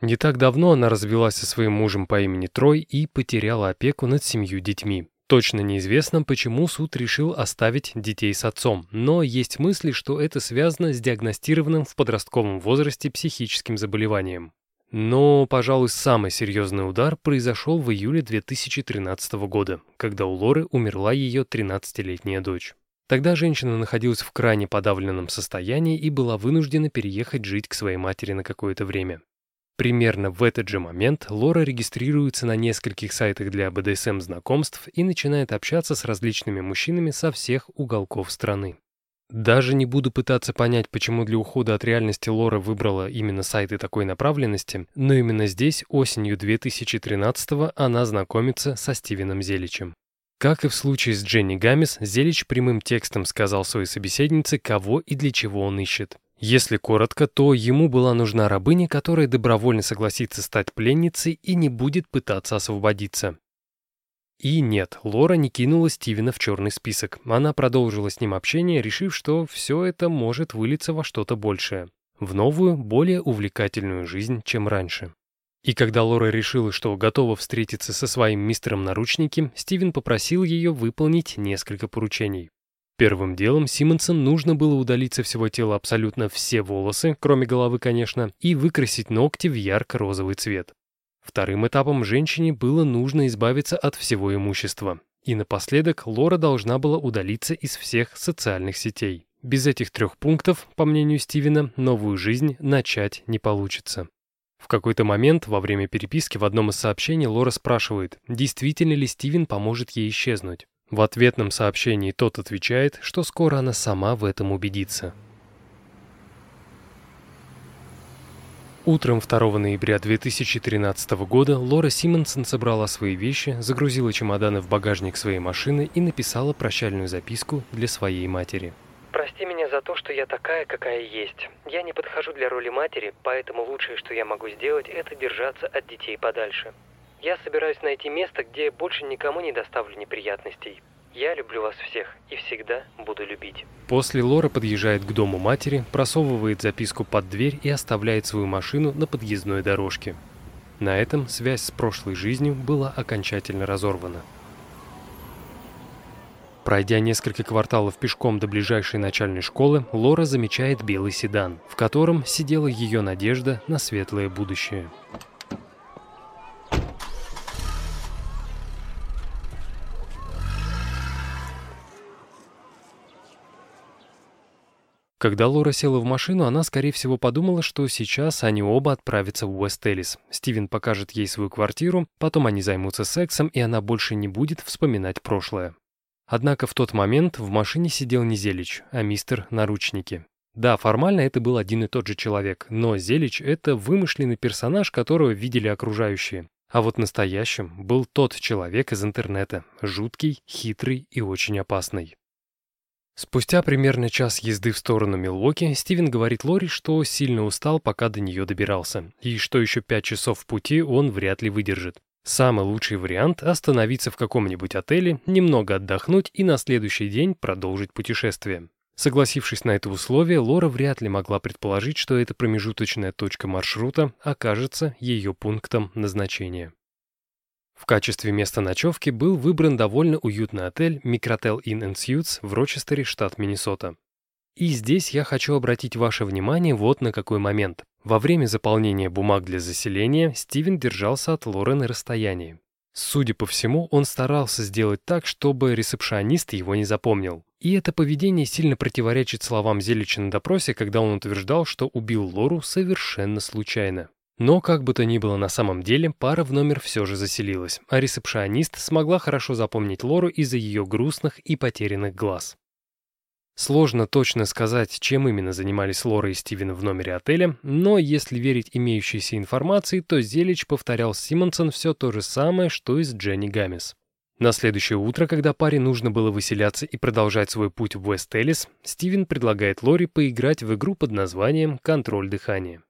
Не так давно она развелась со своим мужем по имени Трой и потеряла опеку над семью детьми. Точно неизвестно, почему суд решил оставить детей с отцом, но есть мысли, что это связано с диагностированным в подростковом возрасте психическим заболеванием. Но, пожалуй, самый серьезный удар произошел в июле 2013 года, когда у Лоры умерла ее 13-летняя дочь. Тогда женщина находилась в крайне подавленном состоянии и была вынуждена переехать жить к своей матери на какое-то время. Примерно в этот же момент Лора регистрируется на нескольких сайтах для БДСМ-знакомств и начинает общаться с различными мужчинами со всех уголков страны. Даже не буду пытаться понять, почему для ухода от реальности Лора выбрала именно сайты такой направленности, но именно здесь, осенью 2013 она знакомится со Стивеном Зеличем. Как и в случае с Дженни Гамес, Зелич прямым текстом сказал своей собеседнице, кого и для чего он ищет. Если коротко, то ему была нужна рабыня, которая добровольно согласится стать пленницей и не будет пытаться освободиться. И нет, Лора не кинула Стивена в черный список. Она продолжила с ним общение, решив, что все это может вылиться во что-то большее. В новую, более увлекательную жизнь, чем раньше. И когда Лора решила, что готова встретиться со своим мистером наручники, Стивен попросил ее выполнить несколько поручений. Первым делом Симонсон нужно было удалить со всего тела абсолютно все волосы, кроме головы, конечно, и выкрасить ногти в ярко-розовый цвет. Вторым этапом женщине было нужно избавиться от всего имущества. И напоследок Лора должна была удалиться из всех социальных сетей. Без этих трех пунктов, по мнению Стивена, новую жизнь начать не получится. В какой-то момент во время переписки в одном из сообщений Лора спрашивает, действительно ли Стивен поможет ей исчезнуть. В ответном сообщении тот отвечает, что скоро она сама в этом убедится. Утром 2 ноября 2013 года Лора Симонсон собрала свои вещи, загрузила чемоданы в багажник своей машины и написала прощальную записку для своей матери. «Прости меня за то, что я такая, какая есть. Я не подхожу для роли матери, поэтому лучшее, что я могу сделать, это держаться от детей подальше. Я собираюсь найти место, где больше никому не доставлю неприятностей. Я люблю вас всех и всегда буду любить. После Лора подъезжает к дому матери, просовывает записку под дверь и оставляет свою машину на подъездной дорожке. На этом связь с прошлой жизнью была окончательно разорвана. Пройдя несколько кварталов пешком до ближайшей начальной школы, Лора замечает белый седан, в котором сидела ее надежда на светлое будущее. Когда Лора села в машину, она, скорее всего, подумала, что сейчас они оба отправятся в Уэст-Эллис. Стивен покажет ей свою квартиру, потом они займутся сексом, и она больше не будет вспоминать прошлое. Однако в тот момент в машине сидел не Зелич, а мистер Наручники. Да, формально это был один и тот же человек, но Зелич — это вымышленный персонаж, которого видели окружающие. А вот настоящим был тот человек из интернета, жуткий, хитрый и очень опасный. Спустя примерно час езды в сторону Милуоки, Стивен говорит Лори, что сильно устал, пока до нее добирался, и что еще пять часов в пути он вряд ли выдержит. Самый лучший вариант – остановиться в каком-нибудь отеле, немного отдохнуть и на следующий день продолжить путешествие. Согласившись на это условие, Лора вряд ли могла предположить, что эта промежуточная точка маршрута окажется ее пунктом назначения. В качестве места ночевки был выбран довольно уютный отель Microtel Inn Suites в Рочестере, штат Миннесота. И здесь я хочу обратить ваше внимание вот на какой момент. Во время заполнения бумаг для заселения Стивен держался от Лоры на расстоянии. Судя по всему, он старался сделать так, чтобы ресепшионист его не запомнил. И это поведение сильно противоречит словам Зелича на допросе, когда он утверждал, что убил Лору совершенно случайно. Но, как бы то ни было на самом деле, пара в номер все же заселилась, а ресепшионист смогла хорошо запомнить Лору из-за ее грустных и потерянных глаз. Сложно точно сказать, чем именно занимались Лора и Стивен в номере отеля, но если верить имеющейся информации, то Зелич повторял Симонсон все то же самое, что и с Дженни Гамес. На следующее утро, когда паре нужно было выселяться и продолжать свой путь в Уэст-Эллис, Стивен предлагает Лори поиграть в игру под названием «Контроль дыхания».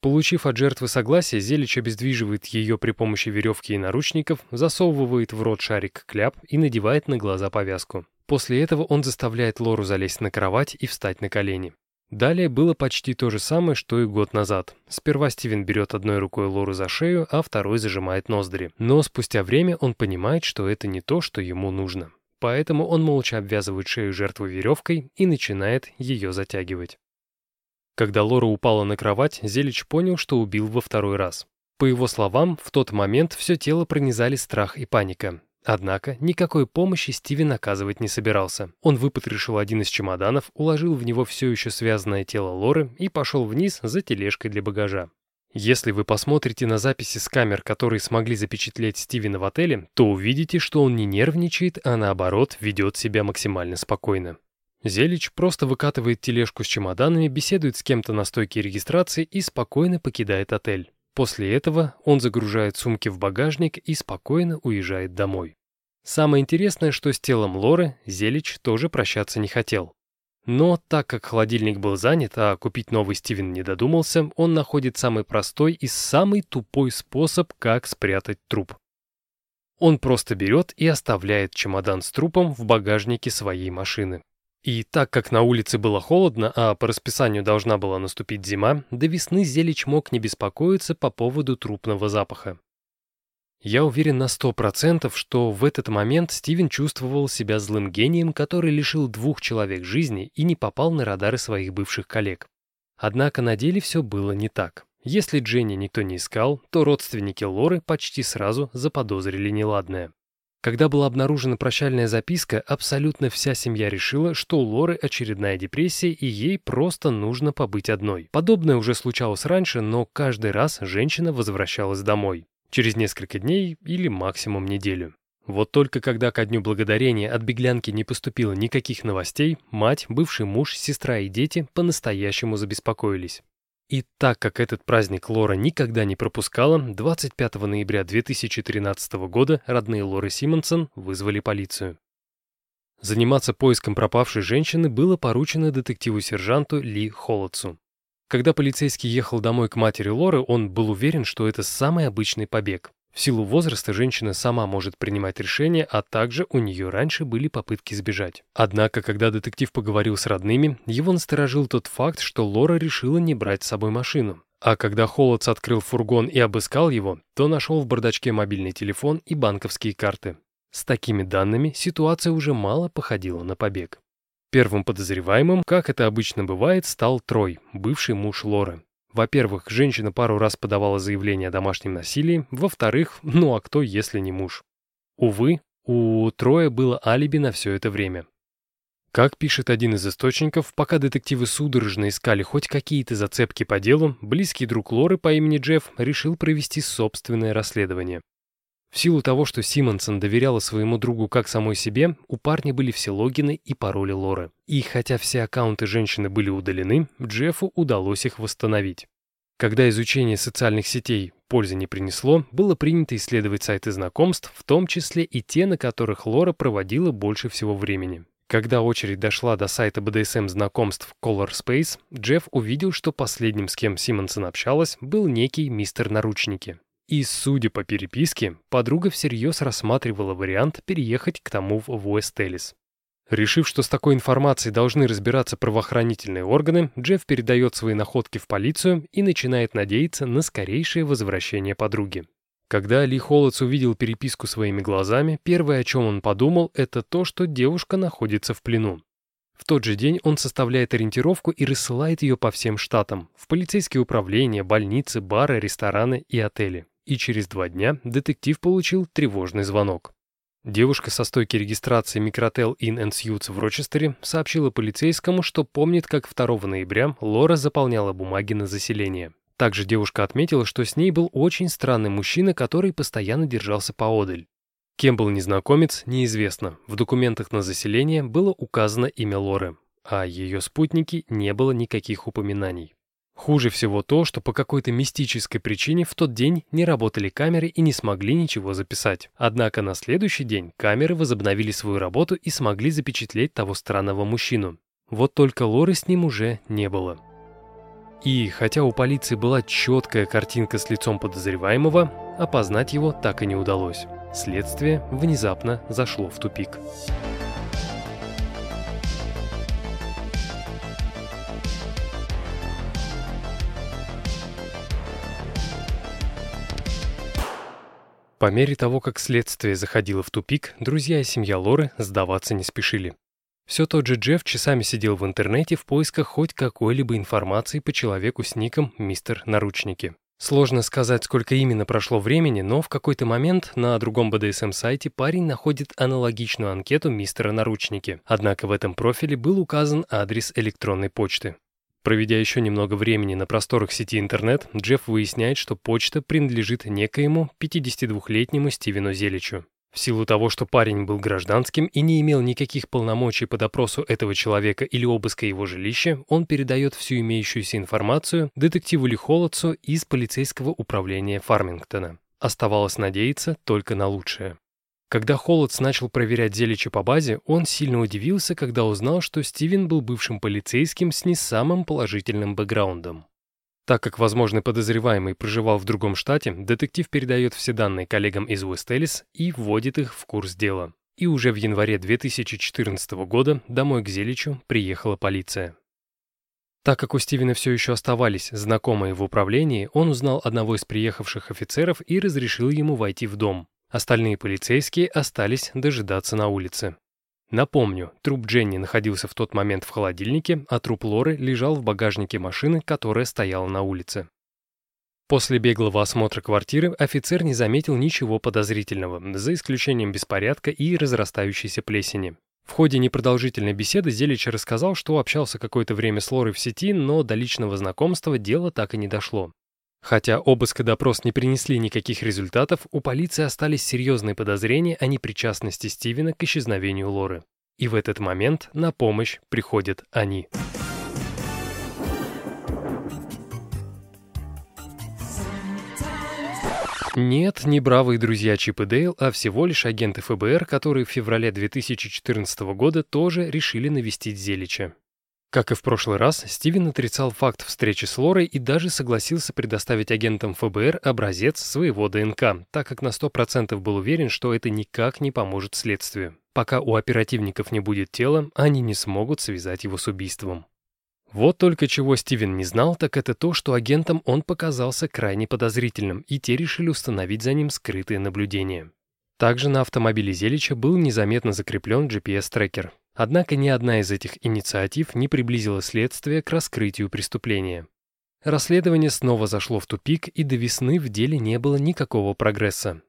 Получив от жертвы согласие, Зелич обездвиживает ее при помощи веревки и наручников, засовывает в рот шарик кляп и надевает на глаза повязку. После этого он заставляет Лору залезть на кровать и встать на колени. Далее было почти то же самое, что и год назад. Сперва Стивен берет одной рукой Лору за шею, а второй зажимает ноздри. Но спустя время он понимает, что это не то, что ему нужно. Поэтому он молча обвязывает шею жертвы веревкой и начинает ее затягивать. Когда Лора упала на кровать, Зелич понял, что убил во второй раз. По его словам, в тот момент все тело пронизали страх и паника. Однако никакой помощи Стивен оказывать не собирался. Он выпотрошил один из чемоданов, уложил в него все еще связанное тело Лоры и пошел вниз за тележкой для багажа. Если вы посмотрите на записи с камер, которые смогли запечатлеть Стивена в отеле, то увидите, что он не нервничает, а наоборот ведет себя максимально спокойно. Зелич просто выкатывает тележку с чемоданами, беседует с кем-то на стойке регистрации и спокойно покидает отель. После этого он загружает сумки в багажник и спокойно уезжает домой. Самое интересное, что с телом Лоры Зелич тоже прощаться не хотел. Но так как холодильник был занят, а купить новый Стивен не додумался, он находит самый простой и самый тупой способ, как спрятать труп. Он просто берет и оставляет чемодан с трупом в багажнике своей машины. И так как на улице было холодно, а по расписанию должна была наступить зима, до весны Зелич мог не беспокоиться по поводу трупного запаха. Я уверен на сто процентов, что в этот момент Стивен чувствовал себя злым гением, который лишил двух человек жизни и не попал на радары своих бывших коллег. Однако на деле все было не так. Если Дженни никто не искал, то родственники Лоры почти сразу заподозрили неладное. Когда была обнаружена прощальная записка, абсолютно вся семья решила, что у Лоры очередная депрессия и ей просто нужно побыть одной. Подобное уже случалось раньше, но каждый раз женщина возвращалась домой. Через несколько дней или максимум неделю. Вот только когда ко дню благодарения от беглянки не поступило никаких новостей, мать, бывший муж, сестра и дети по-настоящему забеспокоились. И так как этот праздник Лора никогда не пропускала, 25 ноября 2013 года родные Лоры Симонсон вызвали полицию. Заниматься поиском пропавшей женщины было поручено детективу-сержанту Ли Холодсу. Когда полицейский ехал домой к матери Лоры, он был уверен, что это самый обычный побег. В силу возраста женщина сама может принимать решения, а также у нее раньше были попытки сбежать. Однако, когда детектив поговорил с родными, его насторожил тот факт, что Лора решила не брать с собой машину. А когда Холодс открыл фургон и обыскал его, то нашел в бардачке мобильный телефон и банковские карты. С такими данными ситуация уже мало походила на побег. Первым подозреваемым, как это обычно бывает, стал Трой, бывший муж Лоры. Во-первых, женщина пару раз подавала заявление о домашнем насилии. Во-вторых, ну а кто, если не муж? Увы, у Троя было алиби на все это время. Как пишет один из источников, пока детективы судорожно искали хоть какие-то зацепки по делу, близкий друг Лоры по имени Джефф решил провести собственное расследование. В силу того, что Симонсон доверяла своему другу как самой себе, у парня были все логины и пароли Лоры. И хотя все аккаунты женщины были удалены, Джеффу удалось их восстановить. Когда изучение социальных сетей пользы не принесло, было принято исследовать сайты знакомств, в том числе и те, на которых Лора проводила больше всего времени. Когда очередь дошла до сайта BDSM знакомств Color Space, Джефф увидел, что последним, с кем Симонсон общалась, был некий мистер Наручники. И, судя по переписке, подруга всерьез рассматривала вариант переехать к тому в Уэст-Эллис. Решив, что с такой информацией должны разбираться правоохранительные органы, Джефф передает свои находки в полицию и начинает надеяться на скорейшее возвращение подруги. Когда Ли Холодс увидел переписку своими глазами, первое, о чем он подумал, это то, что девушка находится в плену. В тот же день он составляет ориентировку и рассылает ее по всем штатам, в полицейские управления, больницы, бары, рестораны и отели. И через два дня детектив получил тревожный звонок. Девушка со стойки регистрации Микротел Inn and Suites в Рочестере сообщила полицейскому, что помнит, как 2 ноября Лора заполняла бумаги на заселение. Также девушка отметила, что с ней был очень странный мужчина, который постоянно держался поодаль. Кем был незнакомец, неизвестно. В документах на заселение было указано имя Лоры, а ее спутники не было никаких упоминаний. Хуже всего то, что по какой-то мистической причине в тот день не работали камеры и не смогли ничего записать. Однако на следующий день камеры возобновили свою работу и смогли запечатлеть того странного мужчину. Вот только Лоры с ним уже не было. И хотя у полиции была четкая картинка с лицом подозреваемого, опознать его так и не удалось. Следствие внезапно зашло в тупик. По мере того, как следствие заходило в тупик, друзья и семья Лоры сдаваться не спешили. Все тот же Джефф часами сидел в интернете в поисках хоть какой-либо информации по человеку с ником «Мистер Наручники». Сложно сказать, сколько именно прошло времени, но в какой-то момент на другом BDSM-сайте парень находит аналогичную анкету мистера Наручники, однако в этом профиле был указан адрес электронной почты. Проведя еще немного времени на просторах сети интернет, Джефф выясняет, что почта принадлежит некоему 52-летнему Стивену Зеличу. В силу того, что парень был гражданским и не имел никаких полномочий по допросу этого человека или обыска его жилища, он передает всю имеющуюся информацию детективу Ли Холодсу из полицейского управления Фармингтона. Оставалось надеяться только на лучшее. Когда Холодс начал проверять Зелича по базе, он сильно удивился, когда узнал, что Стивен был бывшим полицейским с не самым положительным бэкграундом. Так как возможный подозреваемый проживал в другом штате, детектив передает все данные коллегам из Уэст-Эллис и вводит их в курс дела. И уже в январе 2014 года домой к Зеличу приехала полиция. Так как у Стивена все еще оставались знакомые в управлении, он узнал одного из приехавших офицеров и разрешил ему войти в дом. Остальные полицейские остались дожидаться на улице. Напомню, труп Дженни находился в тот момент в холодильнике, а труп Лоры лежал в багажнике машины, которая стояла на улице. После беглого осмотра квартиры офицер не заметил ничего подозрительного, за исключением беспорядка и разрастающейся плесени. В ходе непродолжительной беседы Зелич рассказал, что общался какое-то время с Лорой в сети, но до личного знакомства дело так и не дошло. Хотя обыск и допрос не принесли никаких результатов, у полиции остались серьезные подозрения о непричастности Стивена к исчезновению Лоры. И в этот момент на помощь приходят они. Нет, не бравые друзья Чип и Дейл, а всего лишь агенты ФБР, которые в феврале 2014 года тоже решили навестить Зелича. Как и в прошлый раз, Стивен отрицал факт встречи с Лорой и даже согласился предоставить агентам ФБР образец своего ДНК, так как на 100% был уверен, что это никак не поможет следствию. Пока у оперативников не будет тела, они не смогут связать его с убийством. Вот только чего Стивен не знал, так это то, что агентам он показался крайне подозрительным, и те решили установить за ним скрытые наблюдения. Также на автомобиле Зелича был незаметно закреплен GPS-трекер. Однако ни одна из этих инициатив не приблизила следствие к раскрытию преступления. Расследование снова зашло в тупик, и до весны в деле не было никакого прогресса.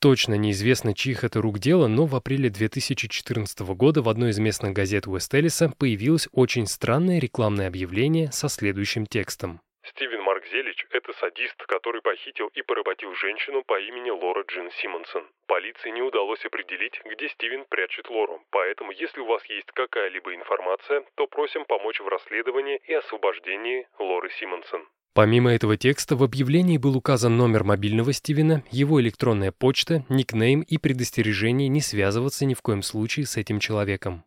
Точно неизвестно, чьих это рук дело, но в апреле 2014 года в одной из местных газет Уэст-Эллиса появилось очень странное рекламное объявление со следующим текстом. Стивен Марк Зелич – это садист, который похитил и поработил женщину по имени Лора Джин Симмонсон. Полиции не удалось определить, где Стивен прячет Лору, поэтому если у вас есть какая-либо информация, то просим помочь в расследовании и освобождении Лоры Симмонсон. Помимо этого текста в объявлении был указан номер мобильного Стивена, его электронная почта, никнейм и предостережение не связываться ни в коем случае с этим человеком.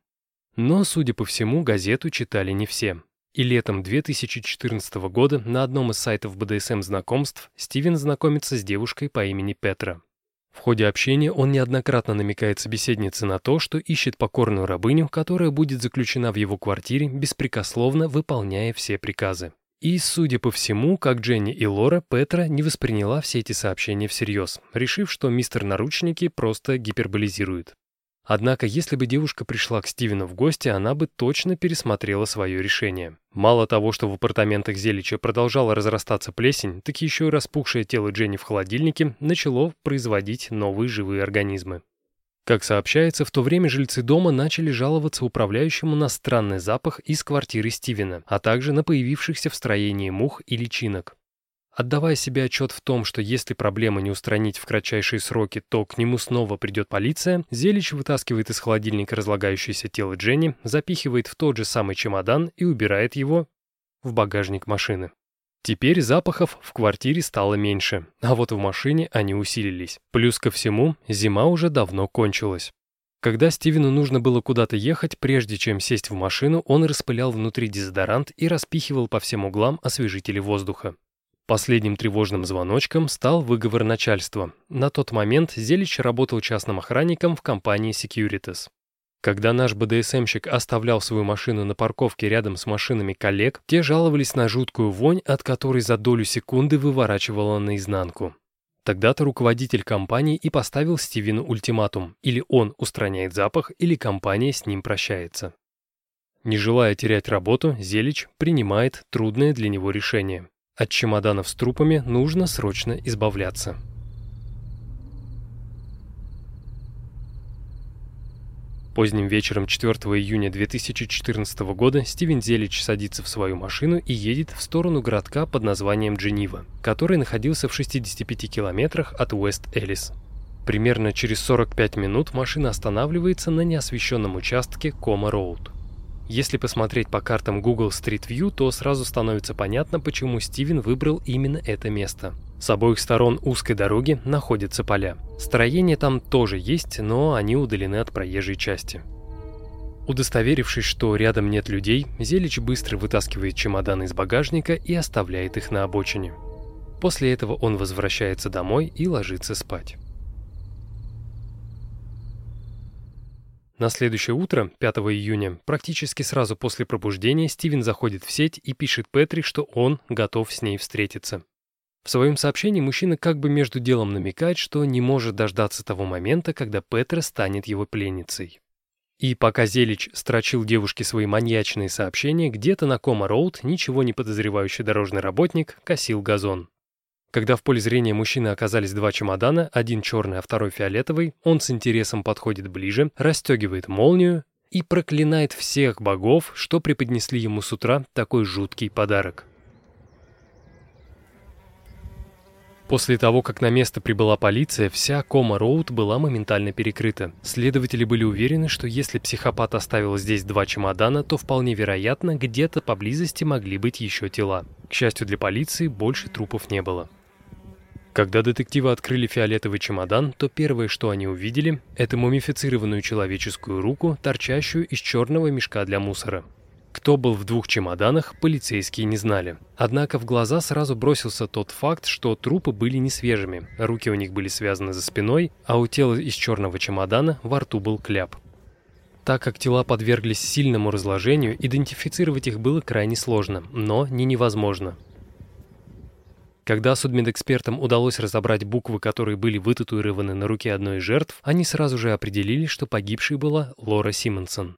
Но, судя по всему, газету читали не все. И летом 2014 года на одном из сайтов БДСМ знакомств Стивен знакомится с девушкой по имени Петра. В ходе общения он неоднократно намекает собеседнице на то, что ищет покорную рабыню, которая будет заключена в его квартире, беспрекословно выполняя все приказы. И, судя по всему, как Дженни и Лора, Петра не восприняла все эти сообщения всерьез, решив, что мистер Наручники просто гиперболизирует. Однако, если бы девушка пришла к Стивену в гости, она бы точно пересмотрела свое решение. Мало того, что в апартаментах Зелича продолжала разрастаться плесень, так еще и распухшее тело Дженни в холодильнике начало производить новые живые организмы. Как сообщается, в то время жильцы дома начали жаловаться управляющему на странный запах из квартиры Стивена, а также на появившихся в строении мух и личинок. Отдавая себе отчет в том, что если проблемы не устранить в кратчайшие сроки, то к нему снова придет полиция, Зелич вытаскивает из холодильника разлагающееся тело Дженни, запихивает в тот же самый чемодан и убирает его в багажник машины. Теперь запахов в квартире стало меньше, а вот в машине они усилились. Плюс ко всему, зима уже давно кончилась. Когда Стивену нужно было куда-то ехать, прежде чем сесть в машину, он распылял внутри дезодорант и распихивал по всем углам освежители воздуха. Последним тревожным звоночком стал выговор начальства. На тот момент Зелич работал частным охранником в компании Securitas. Когда наш БДСМщик оставлял свою машину на парковке рядом с машинами коллег, те жаловались на жуткую вонь, от которой за долю секунды выворачивало наизнанку. Тогда-то руководитель компании и поставил Стивену ультиматум. Или он устраняет запах, или компания с ним прощается. Не желая терять работу, Зелич принимает трудное для него решение. От чемоданов с трупами нужно срочно избавляться. Поздним вечером 4 июня 2014 года Стивен Зелич садится в свою машину и едет в сторону городка под названием Дженива, который находился в 65 километрах от Уэст-Элис. Примерно через 45 минут машина останавливается на неосвещенном участке Кома-Роуд. Если посмотреть по картам Google Street View, то сразу становится понятно, почему Стивен выбрал именно это место. С обоих сторон узкой дороги находятся поля. Строения там тоже есть, но они удалены от проезжей части. Удостоверившись, что рядом нет людей, Зелич быстро вытаскивает чемоданы из багажника и оставляет их на обочине. После этого он возвращается домой и ложится спать. На следующее утро, 5 июня, практически сразу после пробуждения, Стивен заходит в сеть и пишет Петри, что он готов с ней встретиться. В своем сообщении мужчина как бы между делом намекает, что не может дождаться того момента, когда Петра станет его пленницей. И пока Зелич строчил девушке свои маньячные сообщения, где-то на Кома-Роуд ничего не подозревающий дорожный работник косил газон. Когда в поле зрения мужчины оказались два чемодана, один черный, а второй фиолетовый, он с интересом подходит ближе, расстегивает молнию и проклинает всех богов, что преподнесли ему с утра такой жуткий подарок. После того, как на место прибыла полиция, вся Кома-Роуд была моментально перекрыта. Следователи были уверены, что если психопат оставил здесь два чемодана, то вполне вероятно, где-то поблизости могли быть еще тела. К счастью для полиции, больше трупов не было. Когда детективы открыли фиолетовый чемодан, то первое, что они увидели, это мумифицированную человеческую руку, торчащую из черного мешка для мусора. Кто был в двух чемоданах, полицейские не знали. Однако в глаза сразу бросился тот факт, что трупы были не свежими, руки у них были связаны за спиной, а у тела из черного чемодана во рту был кляп. Так как тела подверглись сильному разложению, идентифицировать их было крайне сложно, но не невозможно. Когда судмедэкспертам удалось разобрать буквы, которые были вытатуированы на руке одной из жертв, они сразу же определили, что погибшей была Лора Симонсон.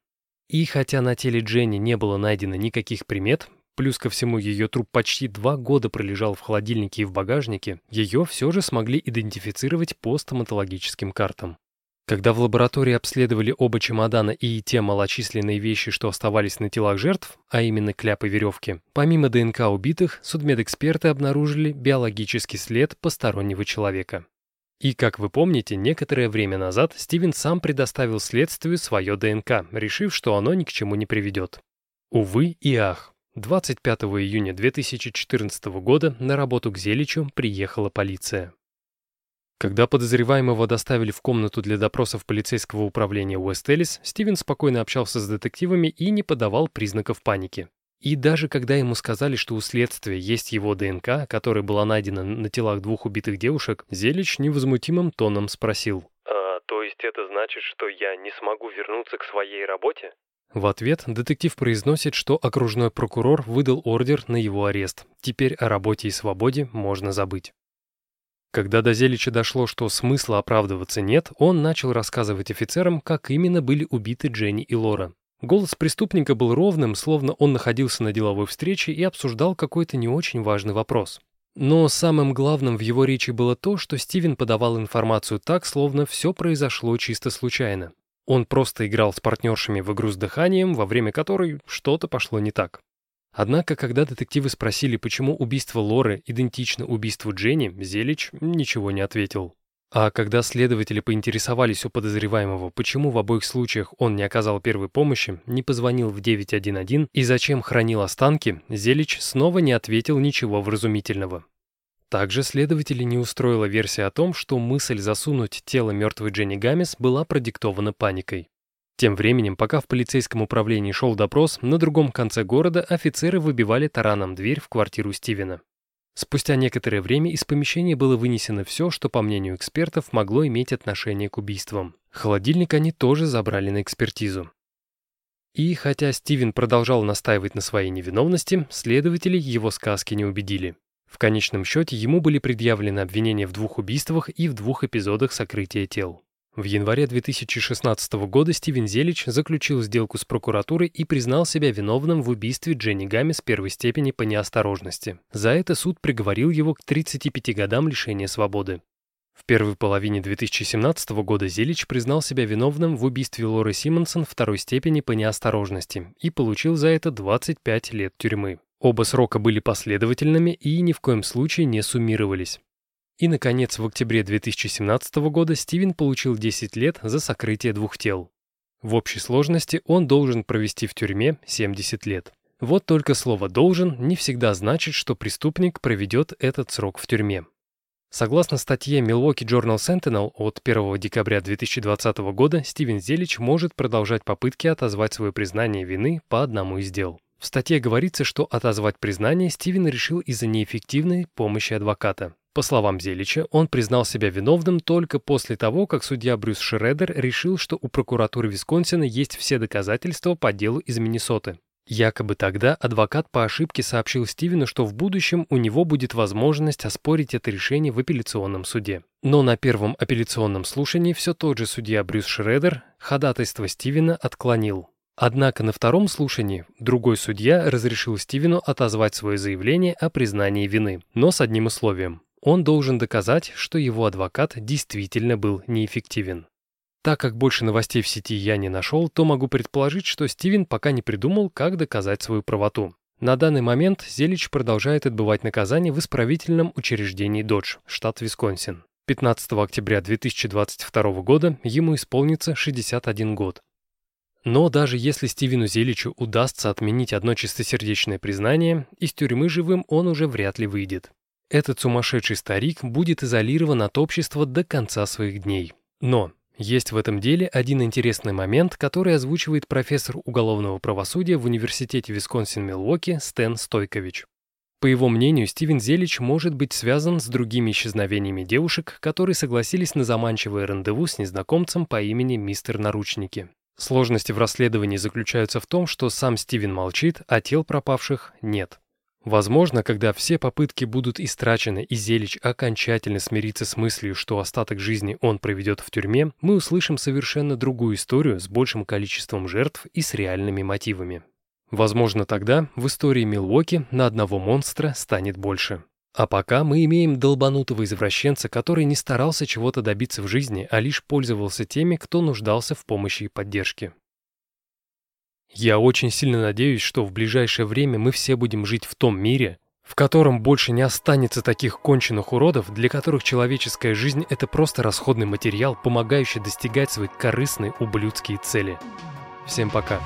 И хотя на теле Дженни не было найдено никаких примет, плюс ко всему ее труп почти два года пролежал в холодильнике и в багажнике, ее все же смогли идентифицировать по стоматологическим картам. Когда в лаборатории обследовали оба чемодана и те малочисленные вещи, что оставались на телах жертв, а именно кляпы веревки, помимо ДНК убитых, судмедэксперты обнаружили биологический след постороннего человека. И, как вы помните, некоторое время назад Стивен сам предоставил следствию свое ДНК, решив, что оно ни к чему не приведет. Увы и ах. 25 июня 2014 года на работу к Зеличу приехала полиция. Когда подозреваемого доставили в комнату для допросов полицейского управления Уэст-Эллис, Стивен спокойно общался с детективами и не подавал признаков паники. И даже когда ему сказали, что у следствия есть его ДНК, которая была найдена на телах двух убитых девушек, Зелич невозмутимым тоном спросил. «А, то есть это значит, что я не смогу вернуться к своей работе?» В ответ детектив произносит, что окружной прокурор выдал ордер на его арест. Теперь о работе и свободе можно забыть. Когда до Зелича дошло, что смысла оправдываться нет, он начал рассказывать офицерам, как именно были убиты Дженни и Лора. Голос преступника был ровным, словно он находился на деловой встрече и обсуждал какой-то не очень важный вопрос. Но самым главным в его речи было то, что Стивен подавал информацию так, словно все произошло чисто случайно. Он просто играл с партнершами в игру с дыханием, во время которой что-то пошло не так. Однако, когда детективы спросили, почему убийство Лоры идентично убийству Дженни, Зелич ничего не ответил. А когда следователи поинтересовались у подозреваемого, почему в обоих случаях он не оказал первой помощи, не позвонил в 911 и зачем хранил останки, Зелич снова не ответил ничего вразумительного. Также следователи не устроила версия о том, что мысль засунуть тело мертвой Дженни Гамес была продиктована паникой. Тем временем, пока в полицейском управлении шел допрос, на другом конце города офицеры выбивали тараном дверь в квартиру Стивена. Спустя некоторое время из помещения было вынесено все, что, по мнению экспертов, могло иметь отношение к убийствам. Холодильник они тоже забрали на экспертизу. И хотя Стивен продолжал настаивать на своей невиновности, следователи его сказки не убедили. В конечном счете ему были предъявлены обвинения в двух убийствах и в двух эпизодах сокрытия тел. В январе 2016 года Стивен Зелич заключил сделку с прокуратурой и признал себя виновным в убийстве Дженни Гамес первой степени по неосторожности. За это суд приговорил его к 35 годам лишения свободы. В первой половине 2017 года Зелич признал себя виновным в убийстве Лоры Симонсон второй степени по неосторожности и получил за это 25 лет тюрьмы. Оба срока были последовательными и ни в коем случае не суммировались. И, наконец, в октябре 2017 года Стивен получил 10 лет за сокрытие двух тел. В общей сложности он должен провести в тюрьме 70 лет. Вот только слово «должен» не всегда значит, что преступник проведет этот срок в тюрьме. Согласно статье Milwaukee Journal Sentinel от 1 декабря 2020 года, Стивен Зелич может продолжать попытки отозвать свое признание вины по одному из дел. В статье говорится, что отозвать признание Стивен решил из-за неэффективной помощи адвоката. По словам Зелича, он признал себя виновным только после того, как судья Брюс Шредер решил, что у прокуратуры Висконсина есть все доказательства по делу из Миннесоты. Якобы тогда адвокат по ошибке сообщил Стивену, что в будущем у него будет возможность оспорить это решение в апелляционном суде. Но на первом апелляционном слушании все тот же судья Брюс Шредер ходатайство Стивена отклонил. Однако на втором слушании другой судья разрешил Стивену отозвать свое заявление о признании вины, но с одним условием. Он должен доказать, что его адвокат действительно был неэффективен. Так как больше новостей в сети я не нашел, то могу предположить, что Стивен пока не придумал, как доказать свою правоту. На данный момент Зелич продолжает отбывать наказание в исправительном учреждении Додж, штат Висконсин. 15 октября 2022 года ему исполнится 61 год. Но даже если Стивену Зеличу удастся отменить одно чистосердечное признание, из тюрьмы живым он уже вряд ли выйдет. Этот сумасшедший старик будет изолирован от общества до конца своих дней. Но есть в этом деле один интересный момент, который озвучивает профессор уголовного правосудия в Университете Висконсин-Милуоки Стэн Стойкович. По его мнению, Стивен Зелич может быть связан с другими исчезновениями девушек, которые согласились на заманчивое рандеву с незнакомцем по имени Мистер Наручники. Сложности в расследовании заключаются в том, что сам Стивен молчит, а тел пропавших нет. Возможно, когда все попытки будут истрачены и Зелич окончательно смирится с мыслью, что остаток жизни он проведет в тюрьме, мы услышим совершенно другую историю с большим количеством жертв и с реальными мотивами. Возможно, тогда в истории Милуоки на одного монстра станет больше. А пока мы имеем долбанутого извращенца, который не старался чего-то добиться в жизни, а лишь пользовался теми, кто нуждался в помощи и поддержке. Я очень сильно надеюсь, что в ближайшее время мы все будем жить в том мире, в котором больше не останется таких конченых уродов, для которых человеческая жизнь — это просто расходный материал, помогающий достигать свои корыстные ублюдские цели. Всем пока.